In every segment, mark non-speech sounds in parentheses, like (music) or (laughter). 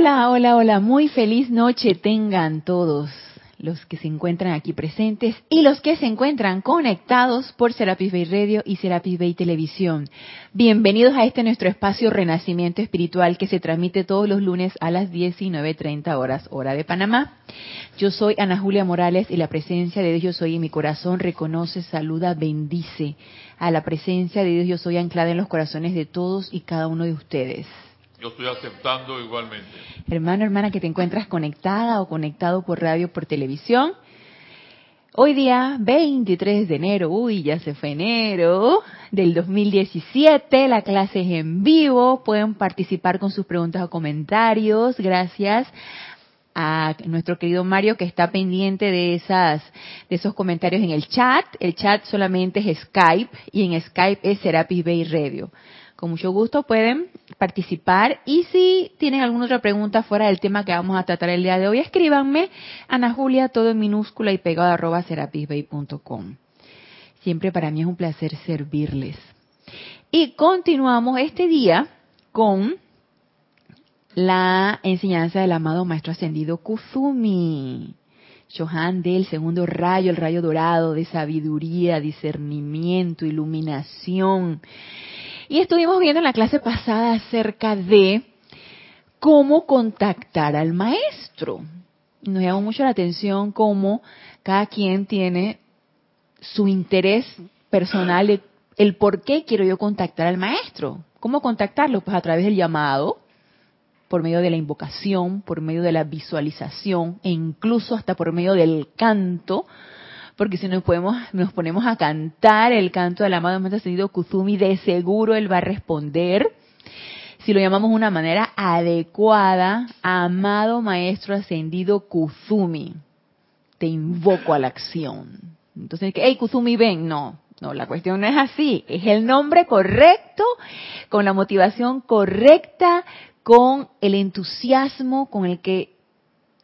Hola, hola, hola. Muy feliz noche tengan todos los que se encuentran aquí presentes y los que se encuentran conectados por Serapis Bay Radio y Serapis Bay Televisión. Bienvenidos a este nuestro espacio Renacimiento Espiritual que se transmite todos los lunes a las 19.30 horas, hora de Panamá. Yo soy Ana Julia Morales y la presencia de Dios Yo Soy en mi corazón reconoce, saluda, bendice a la presencia de Dios Yo Soy anclada en los corazones de todos y cada uno de ustedes. Yo estoy aceptando igualmente. Hermano, hermana, que te encuentras conectada o conectado por radio, por televisión. Hoy día, 23 de enero, uy, ya se fue enero del 2017, la clase es en vivo, pueden participar con sus preguntas o comentarios, gracias a nuestro querido Mario que está pendiente de esas de esos comentarios en el chat. El chat solamente es Skype y en Skype es Serapis Bay Radio. Con mucho gusto pueden participar y si tienen alguna otra pregunta fuera del tema que vamos a tratar el día de hoy, escríbanme Ana Julia, todo en minúscula y pegado arroba serapisbay.com. Siempre para mí es un placer servirles. Y continuamos este día con la enseñanza del amado Maestro Ascendido Kuzumi. Johan del segundo rayo, el rayo dorado de sabiduría, discernimiento, iluminación y estuvimos viendo en la clase pasada acerca de cómo contactar al maestro. Nos llamó mucho la atención cómo cada quien tiene su interés personal, el por qué quiero yo contactar al maestro. ¿Cómo contactarlo? Pues a través del llamado, por medio de la invocación, por medio de la visualización e incluso hasta por medio del canto, porque si nos, podemos, nos ponemos a cantar el canto del amado Maestro Ascendido Kuzumi, de seguro él va a responder. Si lo llamamos de una manera adecuada, amado Maestro Ascendido Kuzumi, te invoco a la acción. Entonces, hey Kuzumi, ven, no, no, la cuestión no es así, es el nombre correcto, con la motivación correcta, con el entusiasmo con el que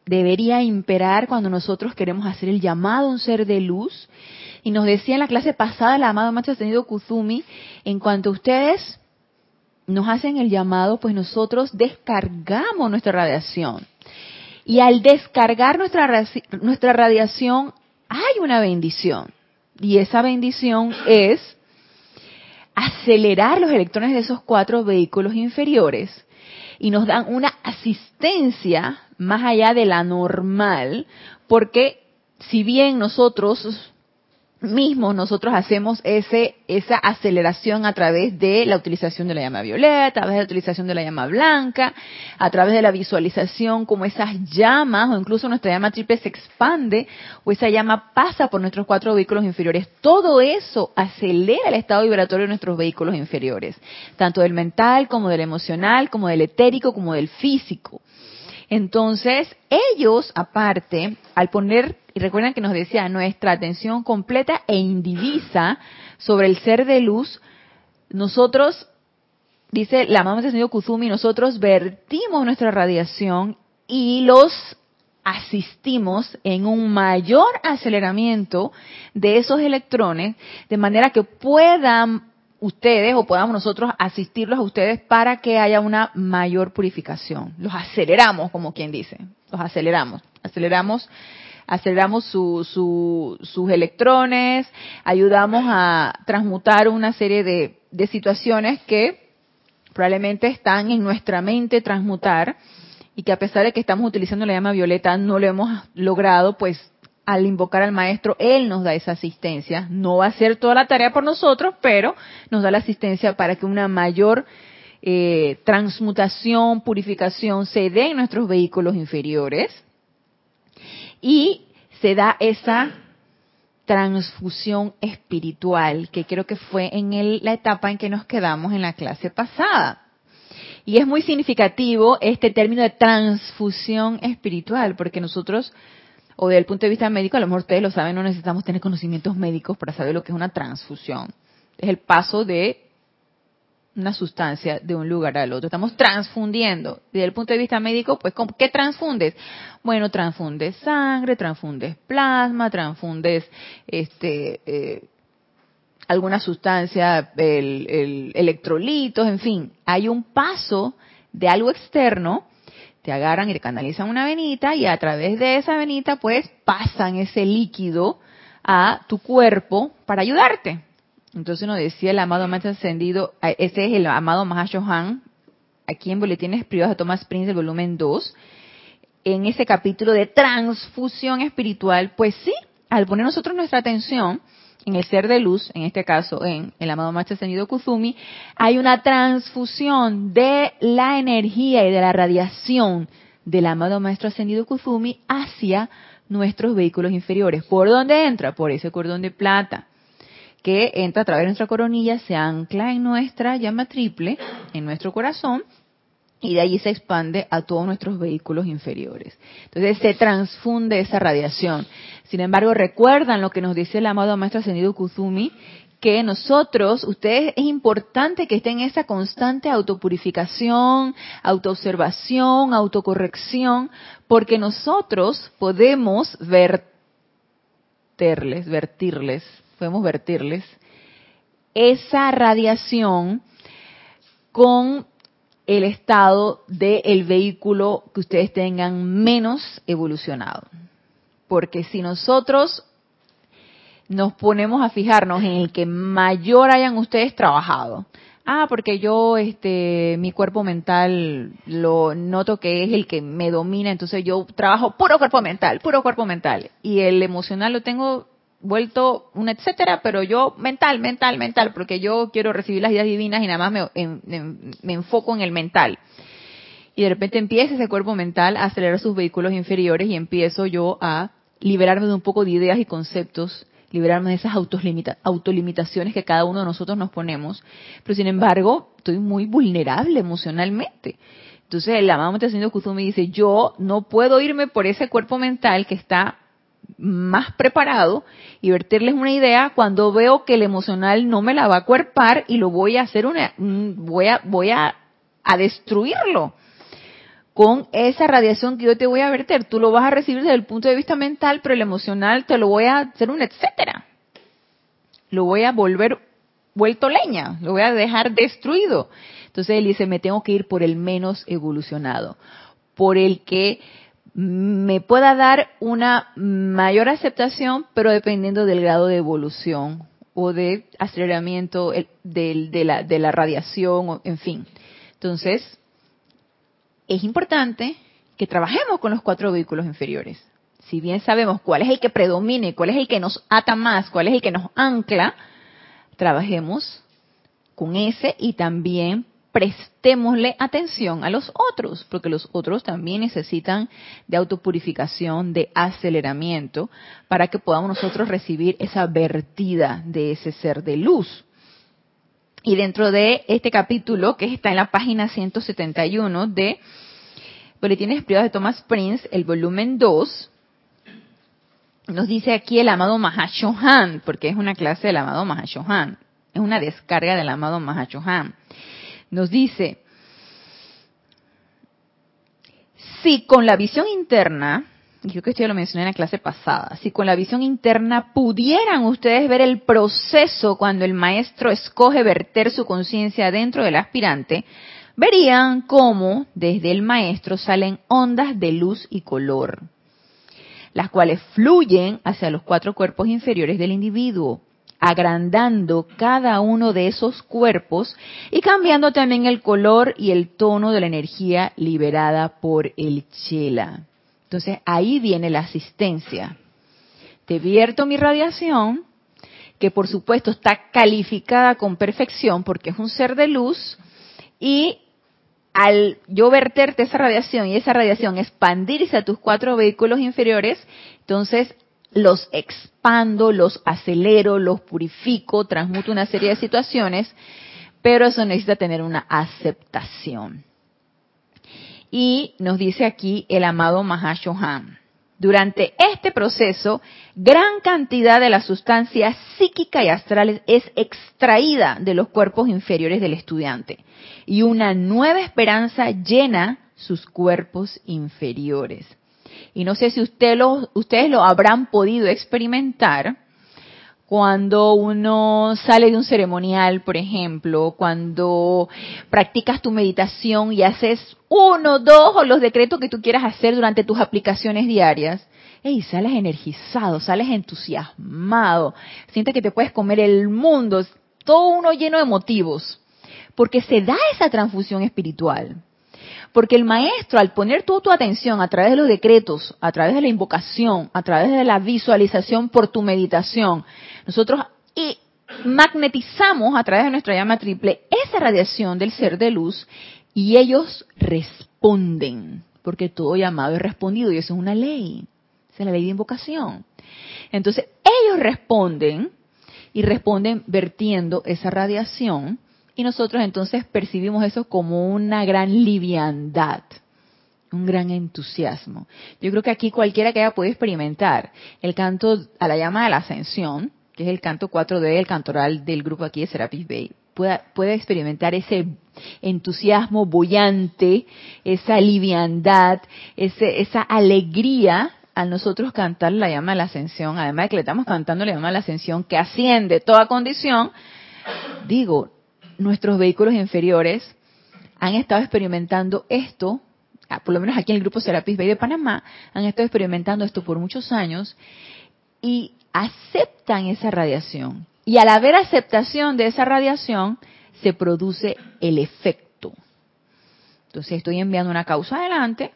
debería imperar cuando nosotros queremos hacer el llamado a un ser de luz. Y nos decía en la clase pasada el amado Maestro Ascendido Kuzumi, en cuanto ustedes nos hacen el llamado, pues nosotros descargamos nuestra radiación. Y al descargar nuestra, nuestra radiación hay una bendición. Y esa bendición es acelerar los electrones de esos cuatro vehículos inferiores y nos dan una asistencia más allá de la normal, porque si bien nosotros mismos nosotros hacemos ese esa aceleración a través de la utilización de la llama violeta, a través de la utilización de la llama blanca, a través de la visualización como esas llamas o incluso nuestra llama triple se expande o esa llama pasa por nuestros cuatro vehículos inferiores. Todo eso acelera el estado vibratorio de nuestros vehículos inferiores, tanto del mental como del emocional, como del etérico, como del físico. Entonces, ellos, aparte, al poner, y recuerden que nos decía, nuestra atención completa e indivisa sobre el ser de luz, nosotros, dice la mamá del señor Kuzumi, nosotros vertimos nuestra radiación y los asistimos en un mayor aceleramiento de esos electrones, de manera que puedan ustedes o podamos nosotros asistirlos a ustedes para que haya una mayor purificación. Los aceleramos, como quien dice, los aceleramos, aceleramos, aceleramos sus electrones, ayudamos a transmutar una serie de, de situaciones que probablemente están en nuestra mente transmutar y que a pesar de que estamos utilizando la llama violeta no lo hemos logrado, pues al invocar al maestro, él nos da esa asistencia. No va a hacer toda la tarea por nosotros, pero nos da la asistencia para que una mayor eh, transmutación, purificación se dé en nuestros vehículos inferiores y se da esa transfusión espiritual, que creo que fue en la etapa en que nos quedamos en la clase pasada. Y es muy significativo este término de transfusión espiritual, porque nosotros o desde el punto de vista médico, a lo mejor ustedes lo saben, no necesitamos tener conocimientos médicos para saber lo que es una transfusión. Es el paso de una sustancia de un lugar al otro. Estamos transfundiendo. Desde el punto de vista médico, pues, ¿qué transfundes? Bueno, transfundes sangre, transfundes plasma, transfundes este, eh, alguna sustancia, el, electrolitos, en fin. Hay un paso de algo externo te agarran y te canalizan una venita y a través de esa venita pues pasan ese líquido a tu cuerpo para ayudarte. Entonces nos decía el amado más ascendido, ese es el amado Mahashohan, aquí en Boletines Privados de Thomas Prince, el volumen 2, en ese capítulo de transfusión espiritual, pues sí, al poner nosotros nuestra atención en el ser de luz, en este caso en el amado Maestro Ascendido Kuzumi, hay una transfusión de la energía y de la radiación del amado Maestro Ascendido Kuzumi hacia nuestros vehículos inferiores. ¿Por dónde entra? Por ese cordón de plata que entra a través de nuestra coronilla, se ancla en nuestra llama triple, en nuestro corazón, y de allí se expande a todos nuestros vehículos inferiores. Entonces se transfunde esa radiación. Sin embargo, recuerdan lo que nos dice el amado Maestro Ascendido Kuzumi, que nosotros, ustedes, es importante que estén en esa constante autopurificación, autoobservación, autocorrección, porque nosotros podemos verterles, vertirles, podemos vertirles esa radiación con el estado del vehículo que ustedes tengan menos evolucionado. Porque si nosotros nos ponemos a fijarnos en el que mayor hayan ustedes trabajado, ah, porque yo, este, mi cuerpo mental lo noto que es el que me domina, entonces yo trabajo puro cuerpo mental, puro cuerpo mental, y el emocional lo tengo vuelto un etcétera, pero yo mental, mental, mental, porque yo quiero recibir las ideas divinas y nada más me, enfoco en el mental. Y de repente empieza ese cuerpo mental a acelerar sus vehículos inferiores y empiezo yo a liberarme de un poco de ideas y conceptos, liberarme de esas autolimitaciones que cada uno de nosotros nos ponemos. Pero sin embargo, estoy muy vulnerable emocionalmente. Entonces el amado Haciendo Kuzumi dice, yo no puedo irme por ese cuerpo mental que está más preparado y vertirles una idea cuando veo que el emocional no me la va a cuerpar y lo voy a hacer una voy a voy a, a destruirlo con esa radiación que yo te voy a verter. Tú lo vas a recibir desde el punto de vista mental, pero el emocional te lo voy a hacer un etcétera. Lo voy a volver vuelto leña, lo voy a dejar destruido. Entonces él dice, me tengo que ir por el menos evolucionado, por el que me pueda dar una mayor aceptación, pero dependiendo del grado de evolución o de aceleramiento de, la, la radiación, en fin. Entonces, es importante que trabajemos con los cuatro vehículos inferiores. Si bien sabemos cuál es el que predomine, cuál es el que nos ata más, cuál es el que nos ancla, trabajemos con ese y también prestémosle atención a los otros, porque los otros también necesitan de autopurificación, de aceleramiento, para que podamos nosotros recibir esa vertida de ese ser de luz. Y dentro de este capítulo, que está en la página 171 de Boletines Privados de Thomas Prince, el volumen 2, nos dice aquí el amado Mahashohan, porque es una clase del amado Mahashohan, es una descarga del amado Mahashohan nos dice, si con la visión interna, y creo que esto ya lo mencioné en la clase pasada, si con la visión interna pudieran ustedes ver el proceso cuando el maestro escoge verter su conciencia dentro del aspirante, verían cómo desde el maestro salen ondas de luz y color, las cuales fluyen hacia los cuatro cuerpos inferiores del individuo, agrandando cada uno de esos cuerpos y cambiando también el color y el tono de la energía liberada por el chela. Entonces ahí viene la asistencia. Te vierto mi radiación, que por supuesto está calificada con perfección porque es un ser de luz, y al yo verterte esa radiación y esa radiación expandirse a tus cuatro vehículos inferiores, entonces los expando, los acelero, los purifico, transmuto una serie de situaciones, pero eso necesita tener una aceptación. Y nos dice aquí el amado Mahashohan. Durante este proceso, gran cantidad de la sustancia psíquica y astral es extraída de los cuerpos inferiores del estudiante y una nueva esperanza llena sus cuerpos inferiores. Y no sé si usted lo, ustedes lo habrán podido experimentar cuando uno sale de un ceremonial, por ejemplo, cuando practicas tu meditación y haces uno, dos o los decretos que tú quieras hacer durante tus aplicaciones diarias, y sales energizado, sales entusiasmado, sientes que te puedes comer el mundo, todo uno lleno de motivos, porque se da esa transfusión espiritual. Porque el maestro, al poner toda tu atención a través de los decretos, a través de la invocación, a través de la visualización por tu meditación, nosotros y magnetizamos a través de nuestra llama triple esa radiación del ser de luz y ellos responden, porque todo llamado es respondido y eso es una ley, esa es la ley de invocación. Entonces ellos responden y responden vertiendo esa radiación y nosotros entonces percibimos eso como una gran liviandad, un gran entusiasmo. Yo creo que aquí cualquiera que haya podido experimentar el canto a la llama de la ascensión, que es el canto 4D, el cantoral del grupo aquí de Serapis Bay, puede experimentar ese entusiasmo bullante, esa liviandad, ese, esa alegría al nosotros cantar la llama de la ascensión, además de que le estamos cantando la llama de la ascensión que asciende toda condición, digo, nuestros vehículos inferiores han estado experimentando esto, ah, por lo menos aquí en el grupo Serapis Bay de Panamá, han estado experimentando esto por muchos años y aceptan esa radiación. Y al haber aceptación de esa radiación, se produce el efecto. Entonces estoy enviando una causa adelante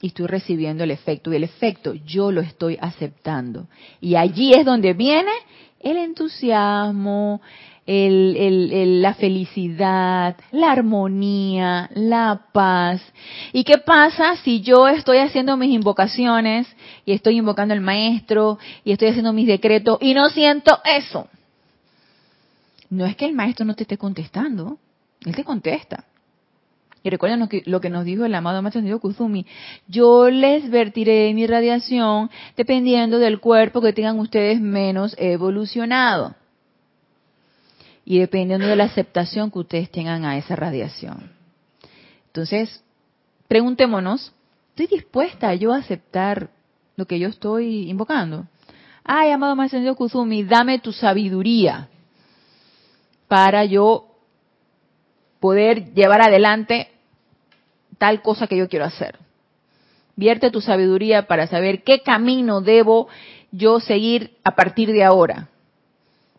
y estoy recibiendo el efecto. Y el efecto yo lo estoy aceptando. Y allí es donde viene el entusiasmo, la felicidad, la armonía, la paz. ¿Y qué pasa si yo estoy haciendo mis invocaciones y estoy invocando al maestro y estoy haciendo mis decretos y no siento eso? No es que el maestro no te esté contestando, él te contesta. Y recuerden lo que, nos dijo el amado maestro Kuzumi. Yo les vertiré mi radiación dependiendo del cuerpo que tengan ustedes menos evolucionado y dependiendo de la aceptación que ustedes tengan a esa radiación. Entonces, preguntémonos, ¿estoy dispuesta yo a aceptar lo que yo estoy invocando? Ay, amado Maestro Kuzumi, dame tu sabiduría para yo poder llevar adelante tal cosa que yo quiero hacer. Vierte tu sabiduría para saber qué camino debo yo seguir a partir de ahora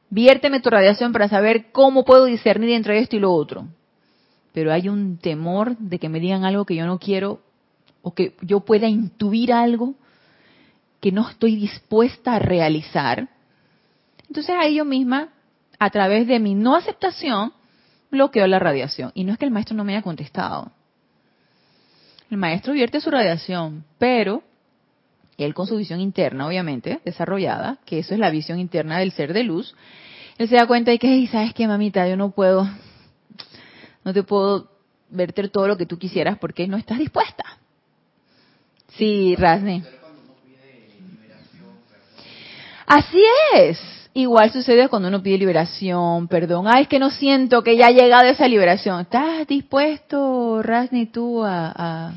viérteme tu radiación para saber cómo puedo discernir entre esto y lo otro. Pero hay un temor de que me digan algo que yo no quiero o que yo pueda intuir algo que no estoy dispuesta a realizar. Entonces ahí yo misma, a través de mi no aceptación, bloqueo la radiación. Y no es que el maestro no me haya contestado. El maestro vierte su radiación, pero él con su visión interna, obviamente, desarrollada, que eso es la visión interna del ser de luz, él se da cuenta de que, ¿sabes qué, mamita? Yo no puedo, no te puedo verter todo lo que tú quisieras porque no estás dispuesta. Sí, Rasne. Así es. Igual sucede cuando uno pide liberación, perdón. Ay, es que no siento que ya ha llegado esa liberación. ¿Estás dispuesto, Rasni, tú a a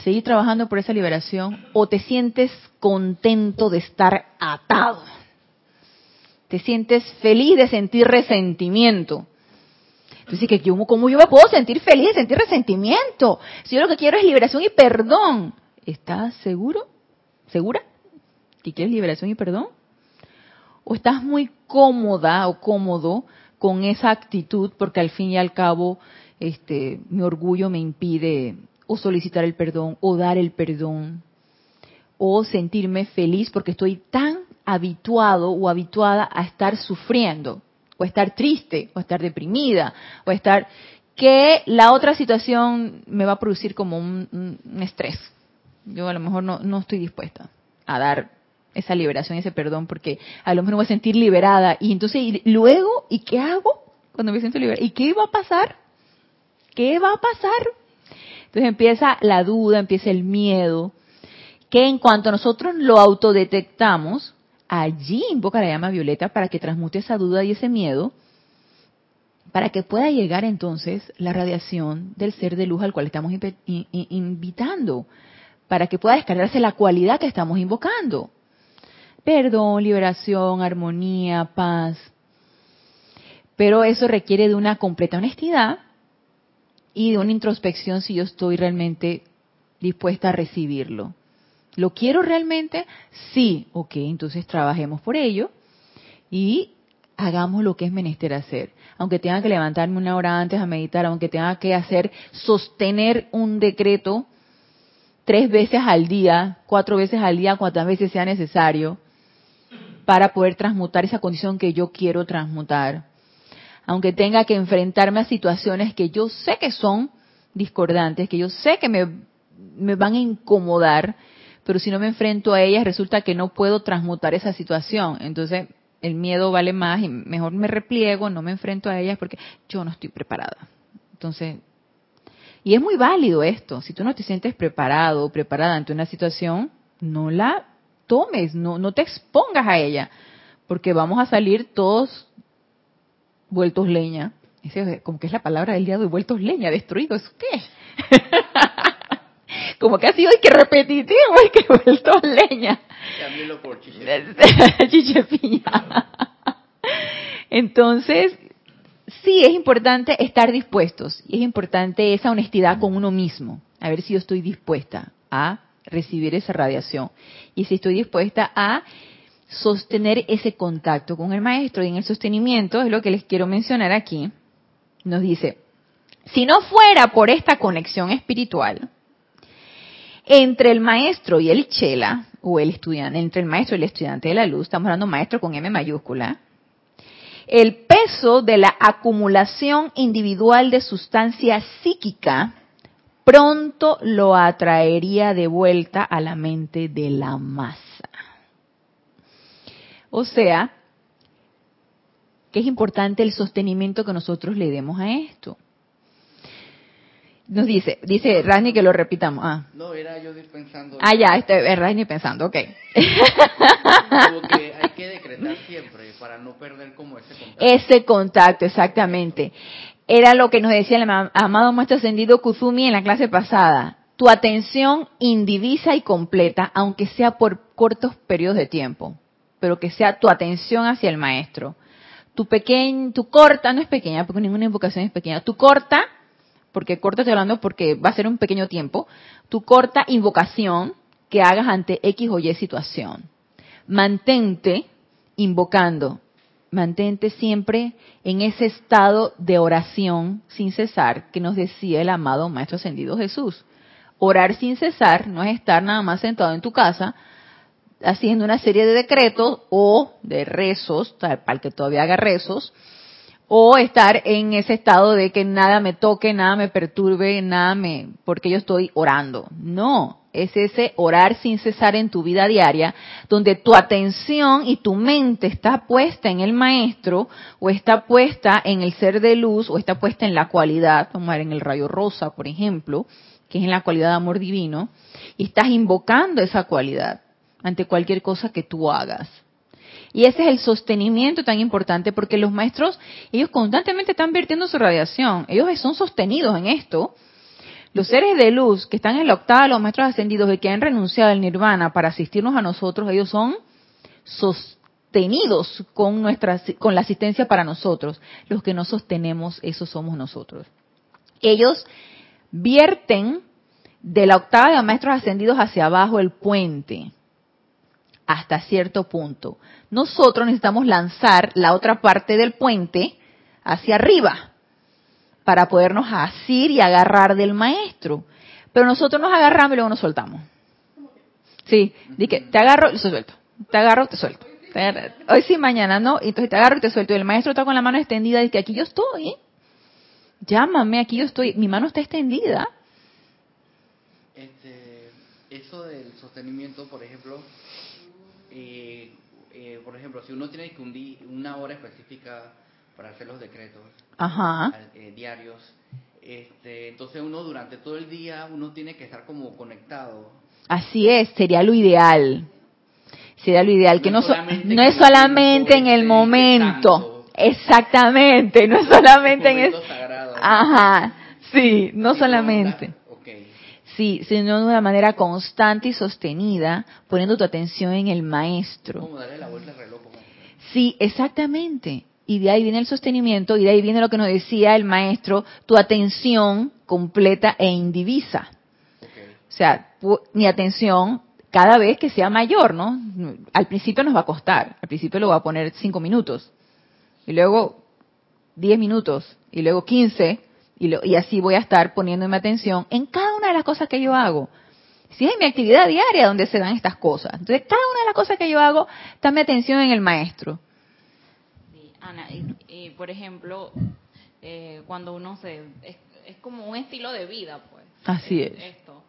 seguir trabajando por esa liberación o te sientes contento de estar atado. Te sientes feliz de sentir resentimiento. Entonces, que yo, ¿cómo yo me puedo sentir feliz de sentir resentimiento? Si yo lo que quiero es liberación y perdón. ¿Estás seguro? ¿Segura? ¿Que quieres liberación y perdón? ¿O estás muy cómoda o cómodo con esa actitud porque al fin y al cabo este, mi orgullo me impide o solicitar el perdón, o dar el perdón, o sentirme feliz porque estoy tan habituado o habituada a estar sufriendo, o estar triste, o estar deprimida, o estar que la otra situación me va a producir como un, estrés. Yo a lo mejor no, no estoy dispuesta a dar esa liberación, ese perdón, porque a lo mejor me voy a sentir liberada. Y entonces, ¿y luego, ¿y qué hago cuando me siento liberada? ¿Y qué va a pasar? ¿Qué va a pasar? Entonces empieza la duda, empieza el miedo, que en cuanto nosotros lo autodetectamos, allí invoca la llama violeta para que transmute esa duda y ese miedo, para que pueda llegar entonces la radiación del ser de luz al cual estamos invitando, para que pueda descargarse la cualidad que estamos invocando. perdón, liberación, armonía, paz. Pero eso requiere de una completa honestidad y de una introspección si yo estoy realmente dispuesta a recibirlo. ¿Lo quiero realmente? Sí, ok, entonces trabajemos por ello y hagamos lo que es menester hacer. Aunque tenga que levantarme una hora antes a meditar, aunque tenga que hacer, sostener un decreto tres veces al día, cuatro veces al día, cuantas veces sea necesario, para poder transmutar esa condición que yo quiero transmutar. Aunque tenga que enfrentarme a situaciones que yo sé que son discordantes, que yo sé que me, van a incomodar, pero si no me enfrento a ellas resulta que no puedo transmutar esa situación. Entonces el miedo vale más y mejor me repliego, no me enfrento a ellas porque yo no estoy preparada. Entonces, y es muy válido esto. Si tú no te sientes preparado o preparada ante una situación, no la tomes, no, no te expongas a ella, porque vamos a salir todos vueltos leña. como que es la palabra del día de vueltos leña, destruidos. ¿Qué? (laughs) como que ha sido que repetitivo, y que vueltos leña. por chichepiña. (laughs) Entonces, sí es importante estar dispuestos y es importante esa honestidad con uno mismo, a ver si yo estoy dispuesta a recibir esa radiación y si estoy dispuesta a sostener ese contacto con el maestro y en el sostenimiento es lo que les quiero mencionar aquí. Nos dice, si no fuera por esta conexión espiritual entre el maestro y el chela, o el estudiante, entre el maestro y el estudiante de la luz, estamos hablando maestro con M mayúscula, el peso de la acumulación individual de sustancia psíquica pronto lo atraería de vuelta a la mente de la masa. O sea, que es importante el sostenimiento que nosotros le demos a esto. Nos dice, dice Rani que lo repitamos. Ah. No, era yo pensando. Ah, ya, este, es Rani pensando, ok. Como que hay que decretar siempre para no perder como ese contacto. Ese contacto, exactamente. Era lo que nos decía el amado maestro ascendido Kuzumi en la clase pasada. Tu atención indivisa y completa, aunque sea por cortos periodos de tiempo, pero que sea tu atención hacia el maestro. Tu pequeña, tu corta, no es pequeña, porque ninguna invocación es pequeña, tu corta porque corta estoy hablando porque va a ser un pequeño tiempo, tu corta invocación que hagas ante X o Y situación. Mantente invocando, mantente siempre en ese estado de oración sin cesar que nos decía el amado Maestro Ascendido Jesús. Orar sin cesar no es estar nada más sentado en tu casa haciendo una serie de decretos o de rezos, para que todavía haga rezos, o estar en ese estado de que nada me toque, nada me perturbe, nada me, porque yo estoy orando. No, es ese orar sin cesar en tu vida diaria, donde tu atención y tu mente está puesta en el maestro, o está puesta en el ser de luz, o está puesta en la cualidad, vamos en el rayo rosa, por ejemplo, que es en la cualidad de amor divino, y estás invocando esa cualidad ante cualquier cosa que tú hagas. Y ese es el sostenimiento tan importante porque los maestros, ellos constantemente están vertiendo su radiación. Ellos son sostenidos en esto. Los seres de luz que están en la octava los maestros ascendidos y que han renunciado al nirvana para asistirnos a nosotros, ellos son sostenidos con nuestra con la asistencia para nosotros. Los que no sostenemos, eso somos nosotros. Ellos vierten de la octava de los maestros ascendidos hacia abajo el puente hasta cierto punto. Nosotros necesitamos lanzar la otra parte del puente hacia arriba para podernos asir y agarrar del maestro. Pero nosotros nos agarramos y luego nos soltamos. Sí, di te agarro y te suelto. Te agarro, te suelto. Hoy sí, mañana no. Entonces te agarro y te suelto. Y el maestro está con la mano extendida y dice, aquí yo estoy. Llámame, aquí yo estoy. Mi mano está extendida. Este, eso del sostenimiento, por ejemplo, eh, eh, por ejemplo, si uno tiene que un una hora específica para hacer los decretos eh, diarios, este, entonces uno durante todo el día uno tiene que estar como conectado. Así es, sería lo ideal. Sería lo ideal, que no, no es solamente en el momento. Exactamente, no es solamente en el... Ajá, sí, no solamente. Sí, sino de una manera constante y sostenida, poniendo tu atención en el maestro. Como darle la vuelta al reloj. Sí, exactamente. Y de ahí viene el sostenimiento y de ahí viene lo que nos decía el maestro, tu atención completa e indivisa. O sea, mi atención cada vez que sea mayor, ¿no? Al principio nos va a costar, al principio lo voy a poner cinco minutos, y luego diez minutos, y luego quince, y, y así voy a estar poniéndome atención en cada una de las cosas que yo hago. Si es mi actividad diaria donde se dan estas cosas. Entonces, cada una de las cosas que yo hago, está mi atención en el maestro. Sí, Ana, y, por ejemplo, eh, cuando uno se... Es, es, como un estilo de vida, pues. Así es. Esto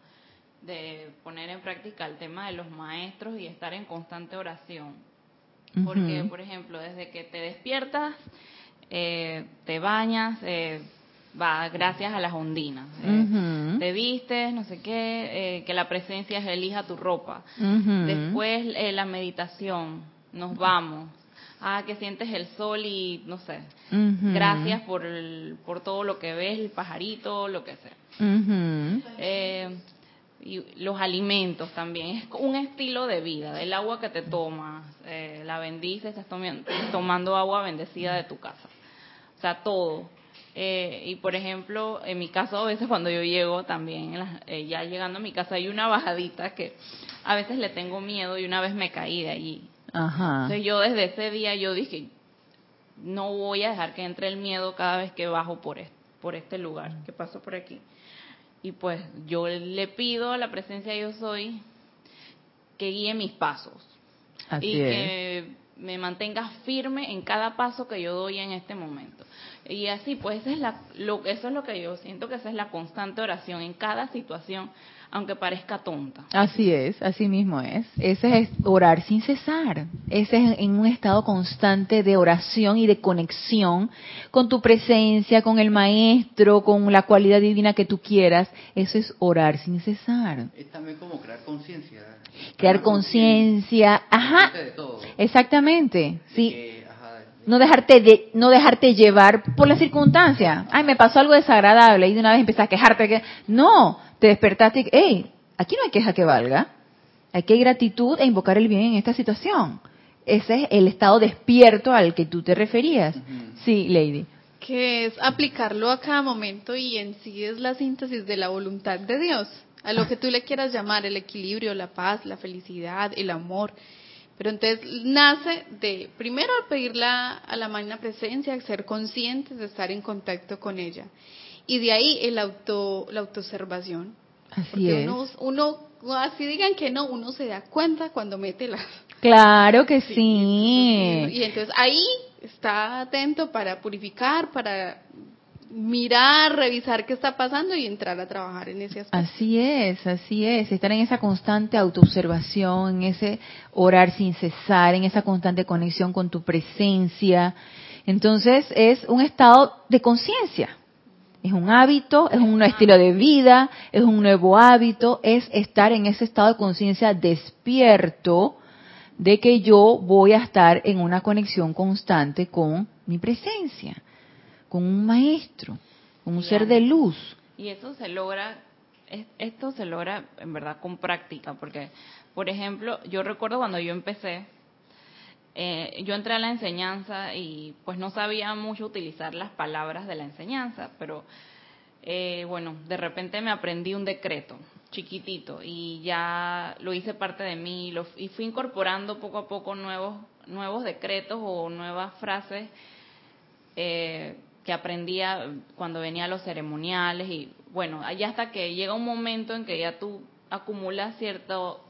de poner en práctica el tema de los maestros y estar en constante oración. Porque, por ejemplo, desde que te despiertas, eh, te bañas, eh, va gracias a las ondinas. Eh, te vistes, no sé qué, que la presencia elija tu ropa. Después la meditación, nos vamos. Ah, que sientes el sol y no sé. Gracias por, por todo lo que ves, el pajarito, lo que sea y los alimentos también. Es un estilo de vida, el agua que te tomas, eh, la bendices, estás tomando agua bendecida de tu casa. O sea, todo. Eh, y por ejemplo, en mi caso, a veces cuando yo llego también, eh, ya llegando a mi casa, hay una bajadita que a veces le tengo miedo y una vez me caí de allí. Ajá. Entonces yo desde ese día yo dije, no voy a dejar que entre el miedo cada vez que bajo por este, por este lugar, que paso por aquí. Y pues yo le pido a la presencia de yo soy que guíe mis pasos. y que me mantenga firme en cada paso que yo doy en este momento. Y así, pues es la, lo, eso es lo que yo siento que esa es la constante oración en cada situación aunque parezca tonta. Así es, así mismo es. Ese es orar sin cesar. Ese es en un estado constante de oración y de conexión con tu presencia, con el maestro, con la cualidad divina que tú quieras. Eso es orar sin cesar. Es también como crear conciencia. Crear conciencia, ajá. Exactamente, sí. No dejarte de, no dejarte llevar por la circunstancia. Ay, me pasó algo desagradable y de una vez empezás a quejarte que no, te despertaste y, hey, aquí no hay queja que valga. Aquí hay gratitud e invocar el bien en esta situación. Ese es el estado despierto al que tú te referías. Sí, Lady. Que es aplicarlo a cada momento y en sí es la síntesis de la voluntad de Dios. A lo que tú le quieras llamar, el equilibrio, la paz, la felicidad, el amor. Pero entonces nace de, primero, pedirle a la magna presencia, ser conscientes de estar en contacto con ella. Y de ahí el auto, la autoobservación. Así Porque es. Uno, uno, así digan que no, uno se da cuenta cuando mete las... (laughs) Claro que sí. Y entonces ahí está atento para purificar, para mirar, revisar qué está pasando y entrar a trabajar en ese aspecto. Así es, así es, estar en esa constante autoobservación, en ese orar sin cesar, en esa constante conexión con tu presencia. Entonces es un estado de conciencia, es un hábito, es un estilo de vida, es un nuevo hábito, es estar en ese estado de conciencia despierto de que yo voy a estar en una conexión constante con mi presencia, con un maestro, con un ser de luz. Y eso se logra, esto se logra en verdad con práctica, porque, por ejemplo, yo recuerdo cuando yo empecé, eh, yo entré a la enseñanza y pues no sabía mucho utilizar las palabras de la enseñanza, pero eh, bueno, de repente me aprendí un decreto chiquitito y ya lo hice parte de mí y, fui incorporando poco a poco nuevos, nuevos decretos o nuevas frases eh, que aprendía cuando venía a los ceremoniales y bueno, allá hasta que llega un momento en que ya tú acumulas cierto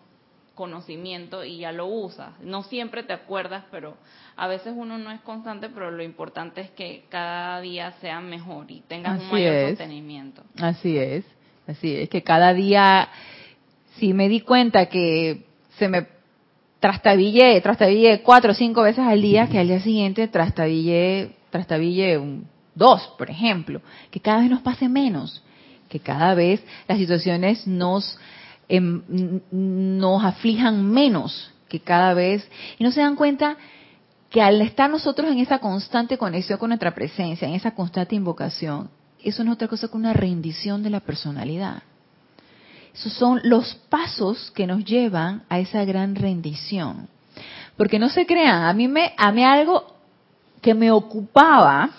conocimiento y ya lo usas. No siempre te acuerdas, pero a veces uno no es constante, pero lo importante es que cada día sea mejor y tengas un mayor sostenimiento. Así es, así es, que cada día, si me di cuenta que se me trastabillé, trastabillé cuatro o cinco veces al día, que al día siguiente trastabillé, trastabillé un, dos, por ejemplo, que cada vez nos pase menos, que cada vez las situaciones nos Em, nos aflijan menos que cada vez y no se dan cuenta que al estar nosotros en esa constante conexión con nuestra presencia, en esa constante invocación, eso no es otra cosa que una rendición de la personalidad. esos son los pasos que nos llevan a esa gran rendición. Porque no se crean, a mí me, a mí algo que me ocupaba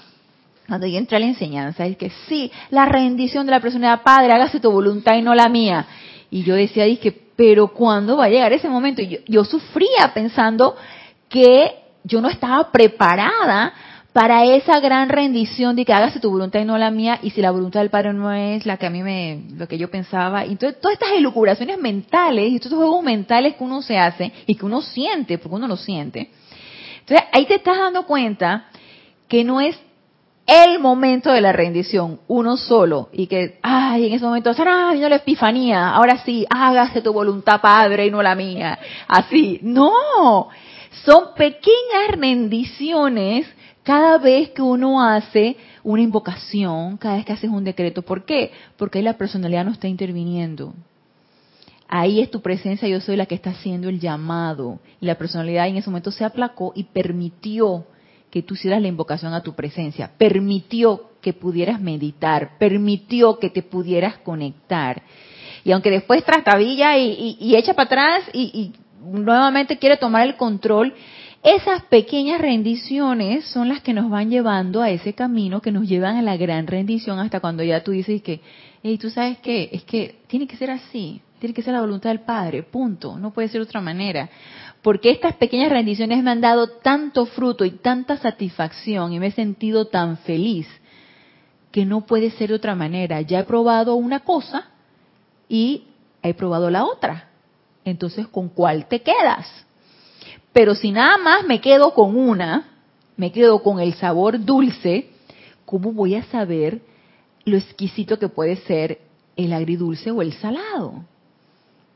cuando yo entré a la enseñanza es que sí, la rendición de la personalidad padre, hágase tu voluntad y no la mía. Y yo decía, dije, pero ¿cuándo va a llegar ese momento? Y yo, yo sufría pensando que yo no estaba preparada para esa gran rendición de que hágase tu voluntad y no la mía, y si la voluntad del Padre no es la que a mí me, lo que yo pensaba, entonces todas estas elucubraciones mentales y estos juegos mentales que uno se hace y que uno siente, porque uno lo siente. Entonces ahí te estás dando cuenta que no es el momento de la rendición, uno solo, y que, ay, en ese momento, ¡ah, vino la epifanía! Ahora sí, hágase tu voluntad, Padre, y no la mía. Así. No, son pequeñas rendiciones cada vez que uno hace una invocación, cada vez que haces un decreto. ¿Por qué? Porque ahí la personalidad no está interviniendo. Ahí es tu presencia, yo soy la que está haciendo el llamado. Y la personalidad en ese momento se aplacó y permitió que tú hicieras la invocación a tu presencia. Permitió que pudieras meditar, permitió que te pudieras conectar. Y aunque después trastabilla y, y, echa para atrás y, y nuevamente quiere tomar el control, esas pequeñas rendiciones son las que nos van llevando a ese camino que nos llevan a la gran rendición hasta cuando ya tú dices que, hey, tú sabes qué, es que tiene que ser así, tiene que ser la voluntad del Padre, punto, no puede ser de otra manera. Porque estas pequeñas rendiciones me han dado tanto fruto y tanta satisfacción y me he sentido tan feliz que no puede ser de otra manera. Ya he probado una cosa y he probado la otra. Entonces, ¿con cuál te quedas? Pero si nada más me quedo con una, me quedo con el sabor dulce, ¿cómo voy a saber lo exquisito que puede ser el agridulce o el salado?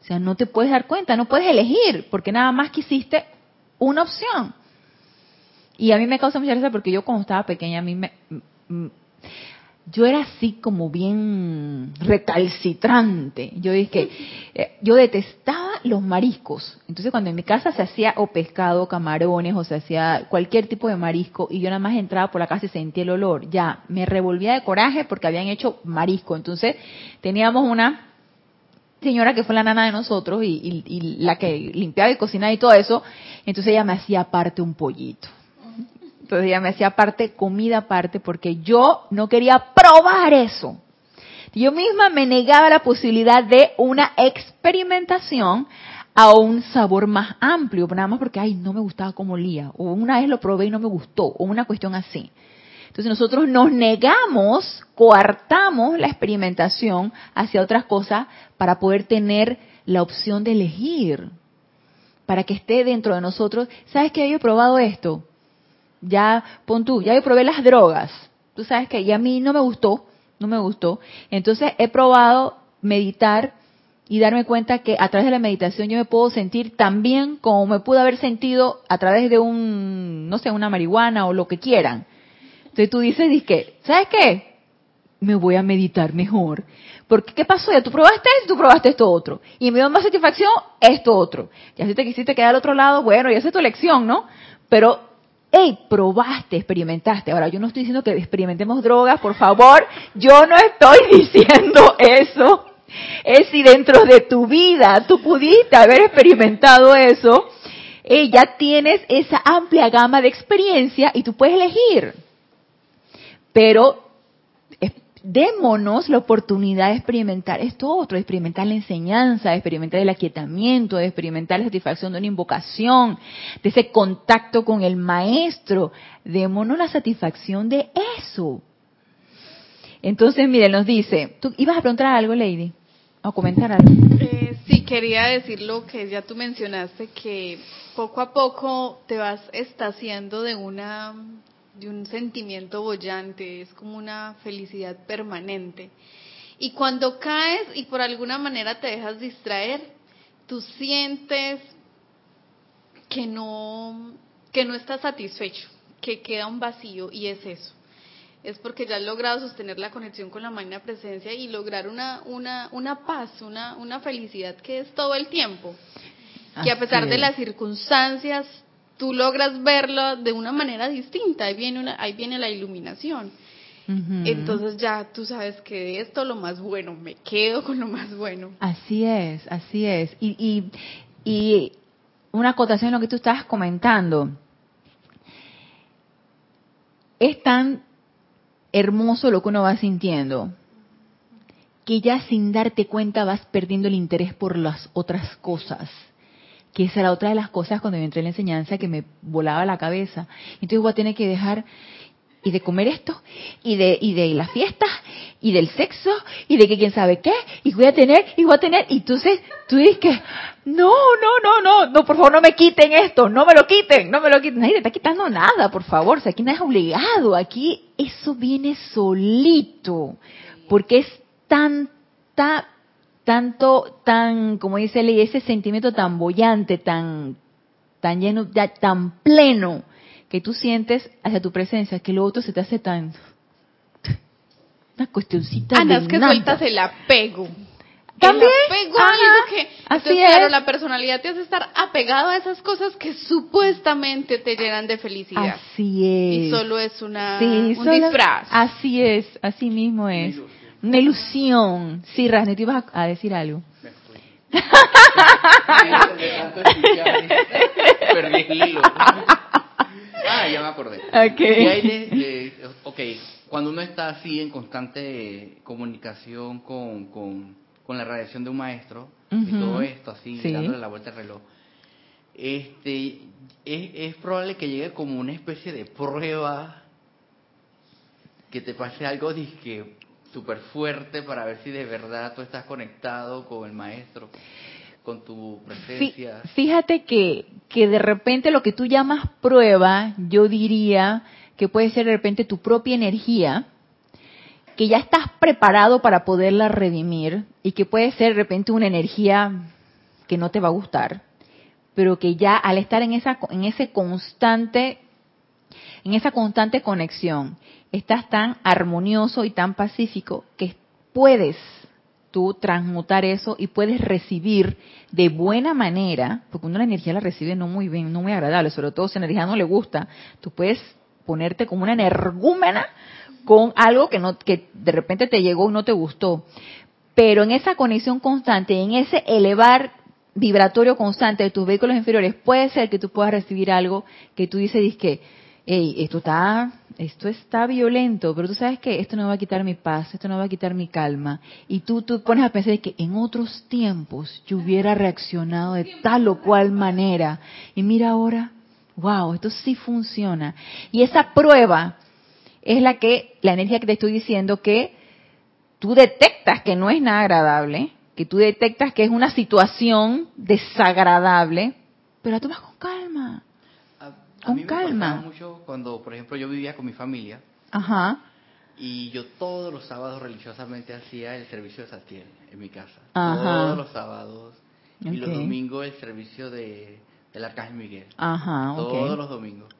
O sea, no te puedes dar cuenta, no puedes elegir, porque nada más quisiste una opción. Y a mí me causa mucha gracia porque yo cuando estaba pequeña, a mí me, yo era así como bien recalcitrante. Yo dije, eh, yo detestaba los mariscos. Entonces cuando en mi casa se hacía o pescado, camarones, o se hacía cualquier tipo de marisco, y yo nada más entraba por la casa y sentía el olor, ya me revolvía de coraje porque habían hecho marisco. Entonces teníamos una señora que fue la nana de nosotros y, y la que limpiaba y cocinaba y todo eso. Entonces ella me hacía aparte un pollito entonces ella me hacía aparte, comida aparte, porque yo no quería probar eso. Yo misma me negaba la posibilidad de una experimentación a un sabor más amplio, nada más porque, ay, no me gustaba como olía, o una vez lo probé y no me gustó, o una cuestión así. Entonces nosotros nos negamos, coartamos la experimentación hacia otras cosas para poder tener la opción de elegir, para que esté dentro de nosotros. ¿Sabes que yo he probado esto? ya, pon tú, ya yo probé las drogas, tú sabes que y a mí no me gustó, no me gustó. Entonces he probado meditar y darme cuenta que a través de la meditación yo me puedo sentir tan bien como me pude haber sentido a través de un, no sé, una marihuana o lo que quieran. Entonces tú dices, que, ¿sabes qué? Me voy a meditar mejor. Porque, ¿qué pasó? Ya tú probaste esto, tú probaste esto otro. Y me dio más satisfacción esto otro. Ya si te quisiste quedar al otro lado, bueno, ya es tu elección, ¿no? Pero hey, probaste, experimentaste. Ahora, yo no estoy diciendo que experimentemos drogas, por favor, yo no estoy (laughs) diciendo eso. Es si dentro de tu vida tú pudiste haber experimentado eso, eh, ya tienes esa amplia gama de experiencia y tú puedes elegir. Pero démonos la oportunidad de experimentar esto otro, de experimentar la enseñanza, de experimentar el aquietamiento, de experimentar la satisfacción de una invocación, de ese contacto con el maestro. Démonos la satisfacción de eso. Entonces, mire, nos dice, ¿tú ibas a preguntar algo, Lady? ¿O comentar algo? Eh, sí, quería decir lo que ya tú mencionaste, que poco a poco te vas estaciando de una de un sentimiento bollante, es como una felicidad permanente. Y cuando caes y por alguna manera te dejas distraer, tú sientes que no, que no estás satisfecho, que queda un vacío y es eso. Es porque ya has logrado sostener la conexión con la magna presencia y lograr una, una, una paz, una, una felicidad que es todo el tiempo. Que a pesar de las circunstancias tú logras verlo de una manera distinta, ahí viene, ahí viene la iluminación. Entonces ya tú sabes que de esto lo más bueno, me quedo con lo más bueno. Así es, así es. Y, y, y una acotación en lo que tú estabas comentando. Es tan hermoso lo que uno va sintiendo que ya sin darte cuenta vas perdiendo el interés por las otras cosas. Que esa era otra de las cosas cuando yo entré en la enseñanza que me volaba la cabeza. Entonces voy a tener que dejar y de comer esto, y de, y de las fiestas, y del sexo, y de que quién sabe qué, y voy a tener, y voy a tener, y entonces tú dices que, no, no, no, no, no, por favor no me quiten esto, no me lo quiten, no me lo quiten, nadie te está quitando nada, por favor, o sea, aquí nadie es obligado, aquí eso viene solito, porque es tanta, tanto, tan, como dice Ley, ese sentimiento tan bollante, tan, tan lleno, ya, tan pleno, que tú sientes hacia tu presencia, que lo otro se te hace tan... (laughs) Una cuestioncita Ana, es que sueltas el apego. También. El apego algo que... Así es. Claro, la personalidad te hace estar apegado a esas cosas que supuestamente te llenan de felicidad. Así es. Y solo es una, un disfraz. Así es, así mismo es. Una ilusión. Sí, Rasne, te ibas a decir algo. (laughs) Perdí el hilo. Ah, ya me acordé. Okay. ok, cuando uno está así en constante comunicación con, con, con la radiación de un maestro, y todo esto así, dándole la vuelta al reloj, este, es, es probable que llegue como una especie de prueba que te pase algo que súper fuerte para ver si de verdad tú estás conectado con el maestro con tu presencia. Fíjate que, que de repente lo que tú llamas prueba, yo diría que puede ser de repente tu propia energía, que ya estás preparado para poderla redimir y que puede ser de repente una energía que no te va a gustar, pero que ya al estar en esa en ese constante en esa constante conexión, estás tan armonioso y tan pacífico que puedes tú transmutar eso y puedes recibir de buena manera, porque uno la energía la recibe no muy bien, no muy agradable, sobre todo si la energía no le gusta, tú puedes ponerte como una energúmena con algo que no que de repente te llegó y no te gustó. Pero en esa conexión constante, en ese elevar vibratorio constante de tus vehículos inferiores, puede ser que tú puedas recibir algo que tú dices que hey, esto está, esto está violento, pero tú sabes que esto no va a quitar mi paz, esto no va a quitar mi calma. Y tú, tú pones a pensar que en otros tiempos yo hubiera reaccionado de tal o cual manera. Y mira ahora, wow, esto sí funciona. Y esa prueba es la que, la energía que te estoy diciendo que tú detectas que no es nada agradable, que tú detectas que es una situación desagradable, pero la tomas con calma con a mí calma. Me mucho cuando, por ejemplo, yo vivía con mi familia. Ajá. Y yo todos los sábados religiosamente hacía el servicio de Satiel en mi casa. Ajá. Todos los sábados. Y los domingos el servicio de, del Arcángel Miguel. Ajá, Todos los domingos.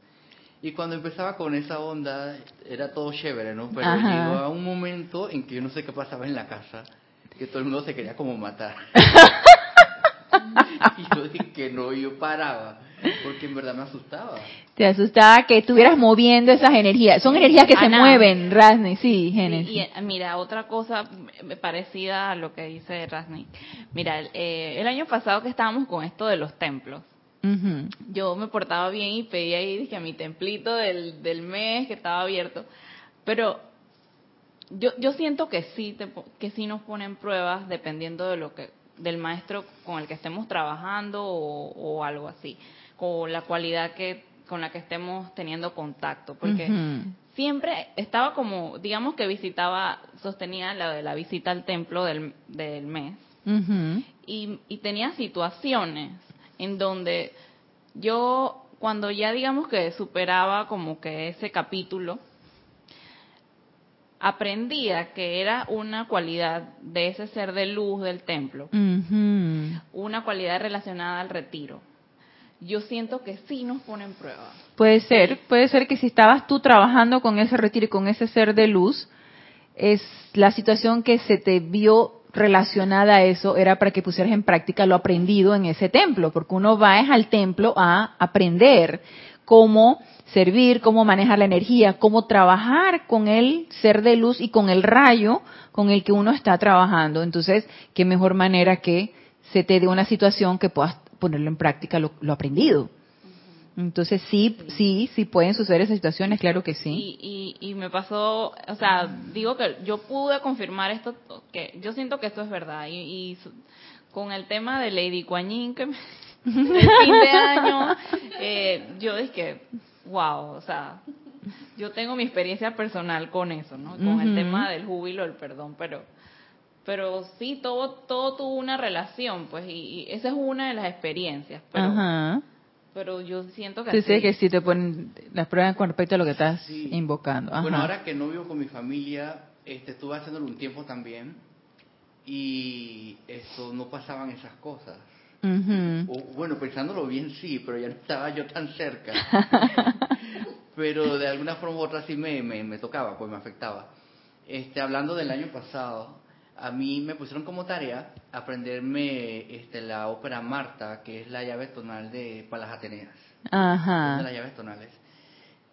Y cuando empezaba con esa onda, era todo chévere, ¿no? Pero llegó a un momento en que yo no sé qué pasaba en la casa, que todo el mundo se quería como matar. (laughs) (laughs) y yo dije que no, yo paraba. Porque en verdad me asustaba. Te asustaba que estuvieras moviendo esas energías. Son energías que se mueven, Rasni, sí, Genesis. y, eh, mira, otra cosa parecida a lo que dice Rasni. Mira, eh, el año pasado que estábamos con esto de los templos, yo me portaba bien y pedía ir que a mi templito del, del mes que estaba abierto. Pero yo, yo siento que sí, que sí nos ponen pruebas dependiendo de lo que del maestro con el que estemos trabajando o algo así con la cualidad que con la que estemos teniendo contacto, porque siempre estaba como, digamos que visitaba, sostenía la de la visita al templo del, del mes, y, y tenía situaciones en donde yo, cuando ya digamos que superaba como que ese capítulo, aprendía que era una cualidad de ese ser de luz del templo, una cualidad relacionada al retiro. Yo siento que sí nos ponen prueba. Puede ser, puede ser que si estabas tú trabajando con ese retiro y con ese ser de luz, es la situación que se te vio relacionada a eso era para que pusieras en práctica lo aprendido en ese templo, porque uno va es al templo a aprender cómo servir, cómo manejar la energía, cómo trabajar con el ser de luz y con el rayo con el que uno está trabajando. Entonces, qué mejor manera que se te dé una situación que puedas ponerlo en práctica lo, aprendido. Entonces sí, sí, sí pueden suceder esas situaciones, claro que sí. Y, y, me pasó, o sea, digo que yo pude confirmar esto, que yo siento que esto es verdad. Y, con el tema de Lady Kuan que me, (laughs) el fin de año, eh, yo dije, wow, o sea, yo tengo mi experiencia personal con eso, ¿no? Con el tema del júbilo, el perdón, pero pero sí todo todo tuvo una relación, pues y, esa es una de las experiencias, pero pero yo siento que sí, que si te ponen las pruebas con respecto a lo que estás invocando. Bueno, ahora que no vivo con mi familia, este estuve haciéndolo un tiempo también y esto no pasaban esas cosas bueno, pensándolo bien sí, pero ya no estaba yo tan cerca. (laughs) pero de alguna forma u otra sí me, me, tocaba, pues me afectaba. Este, hablando del año pasado, a mí me pusieron como tarea aprenderme este, la ópera Marta, que es la llave tonal de Palas Ateneas. Ajá. De las llaves tonales.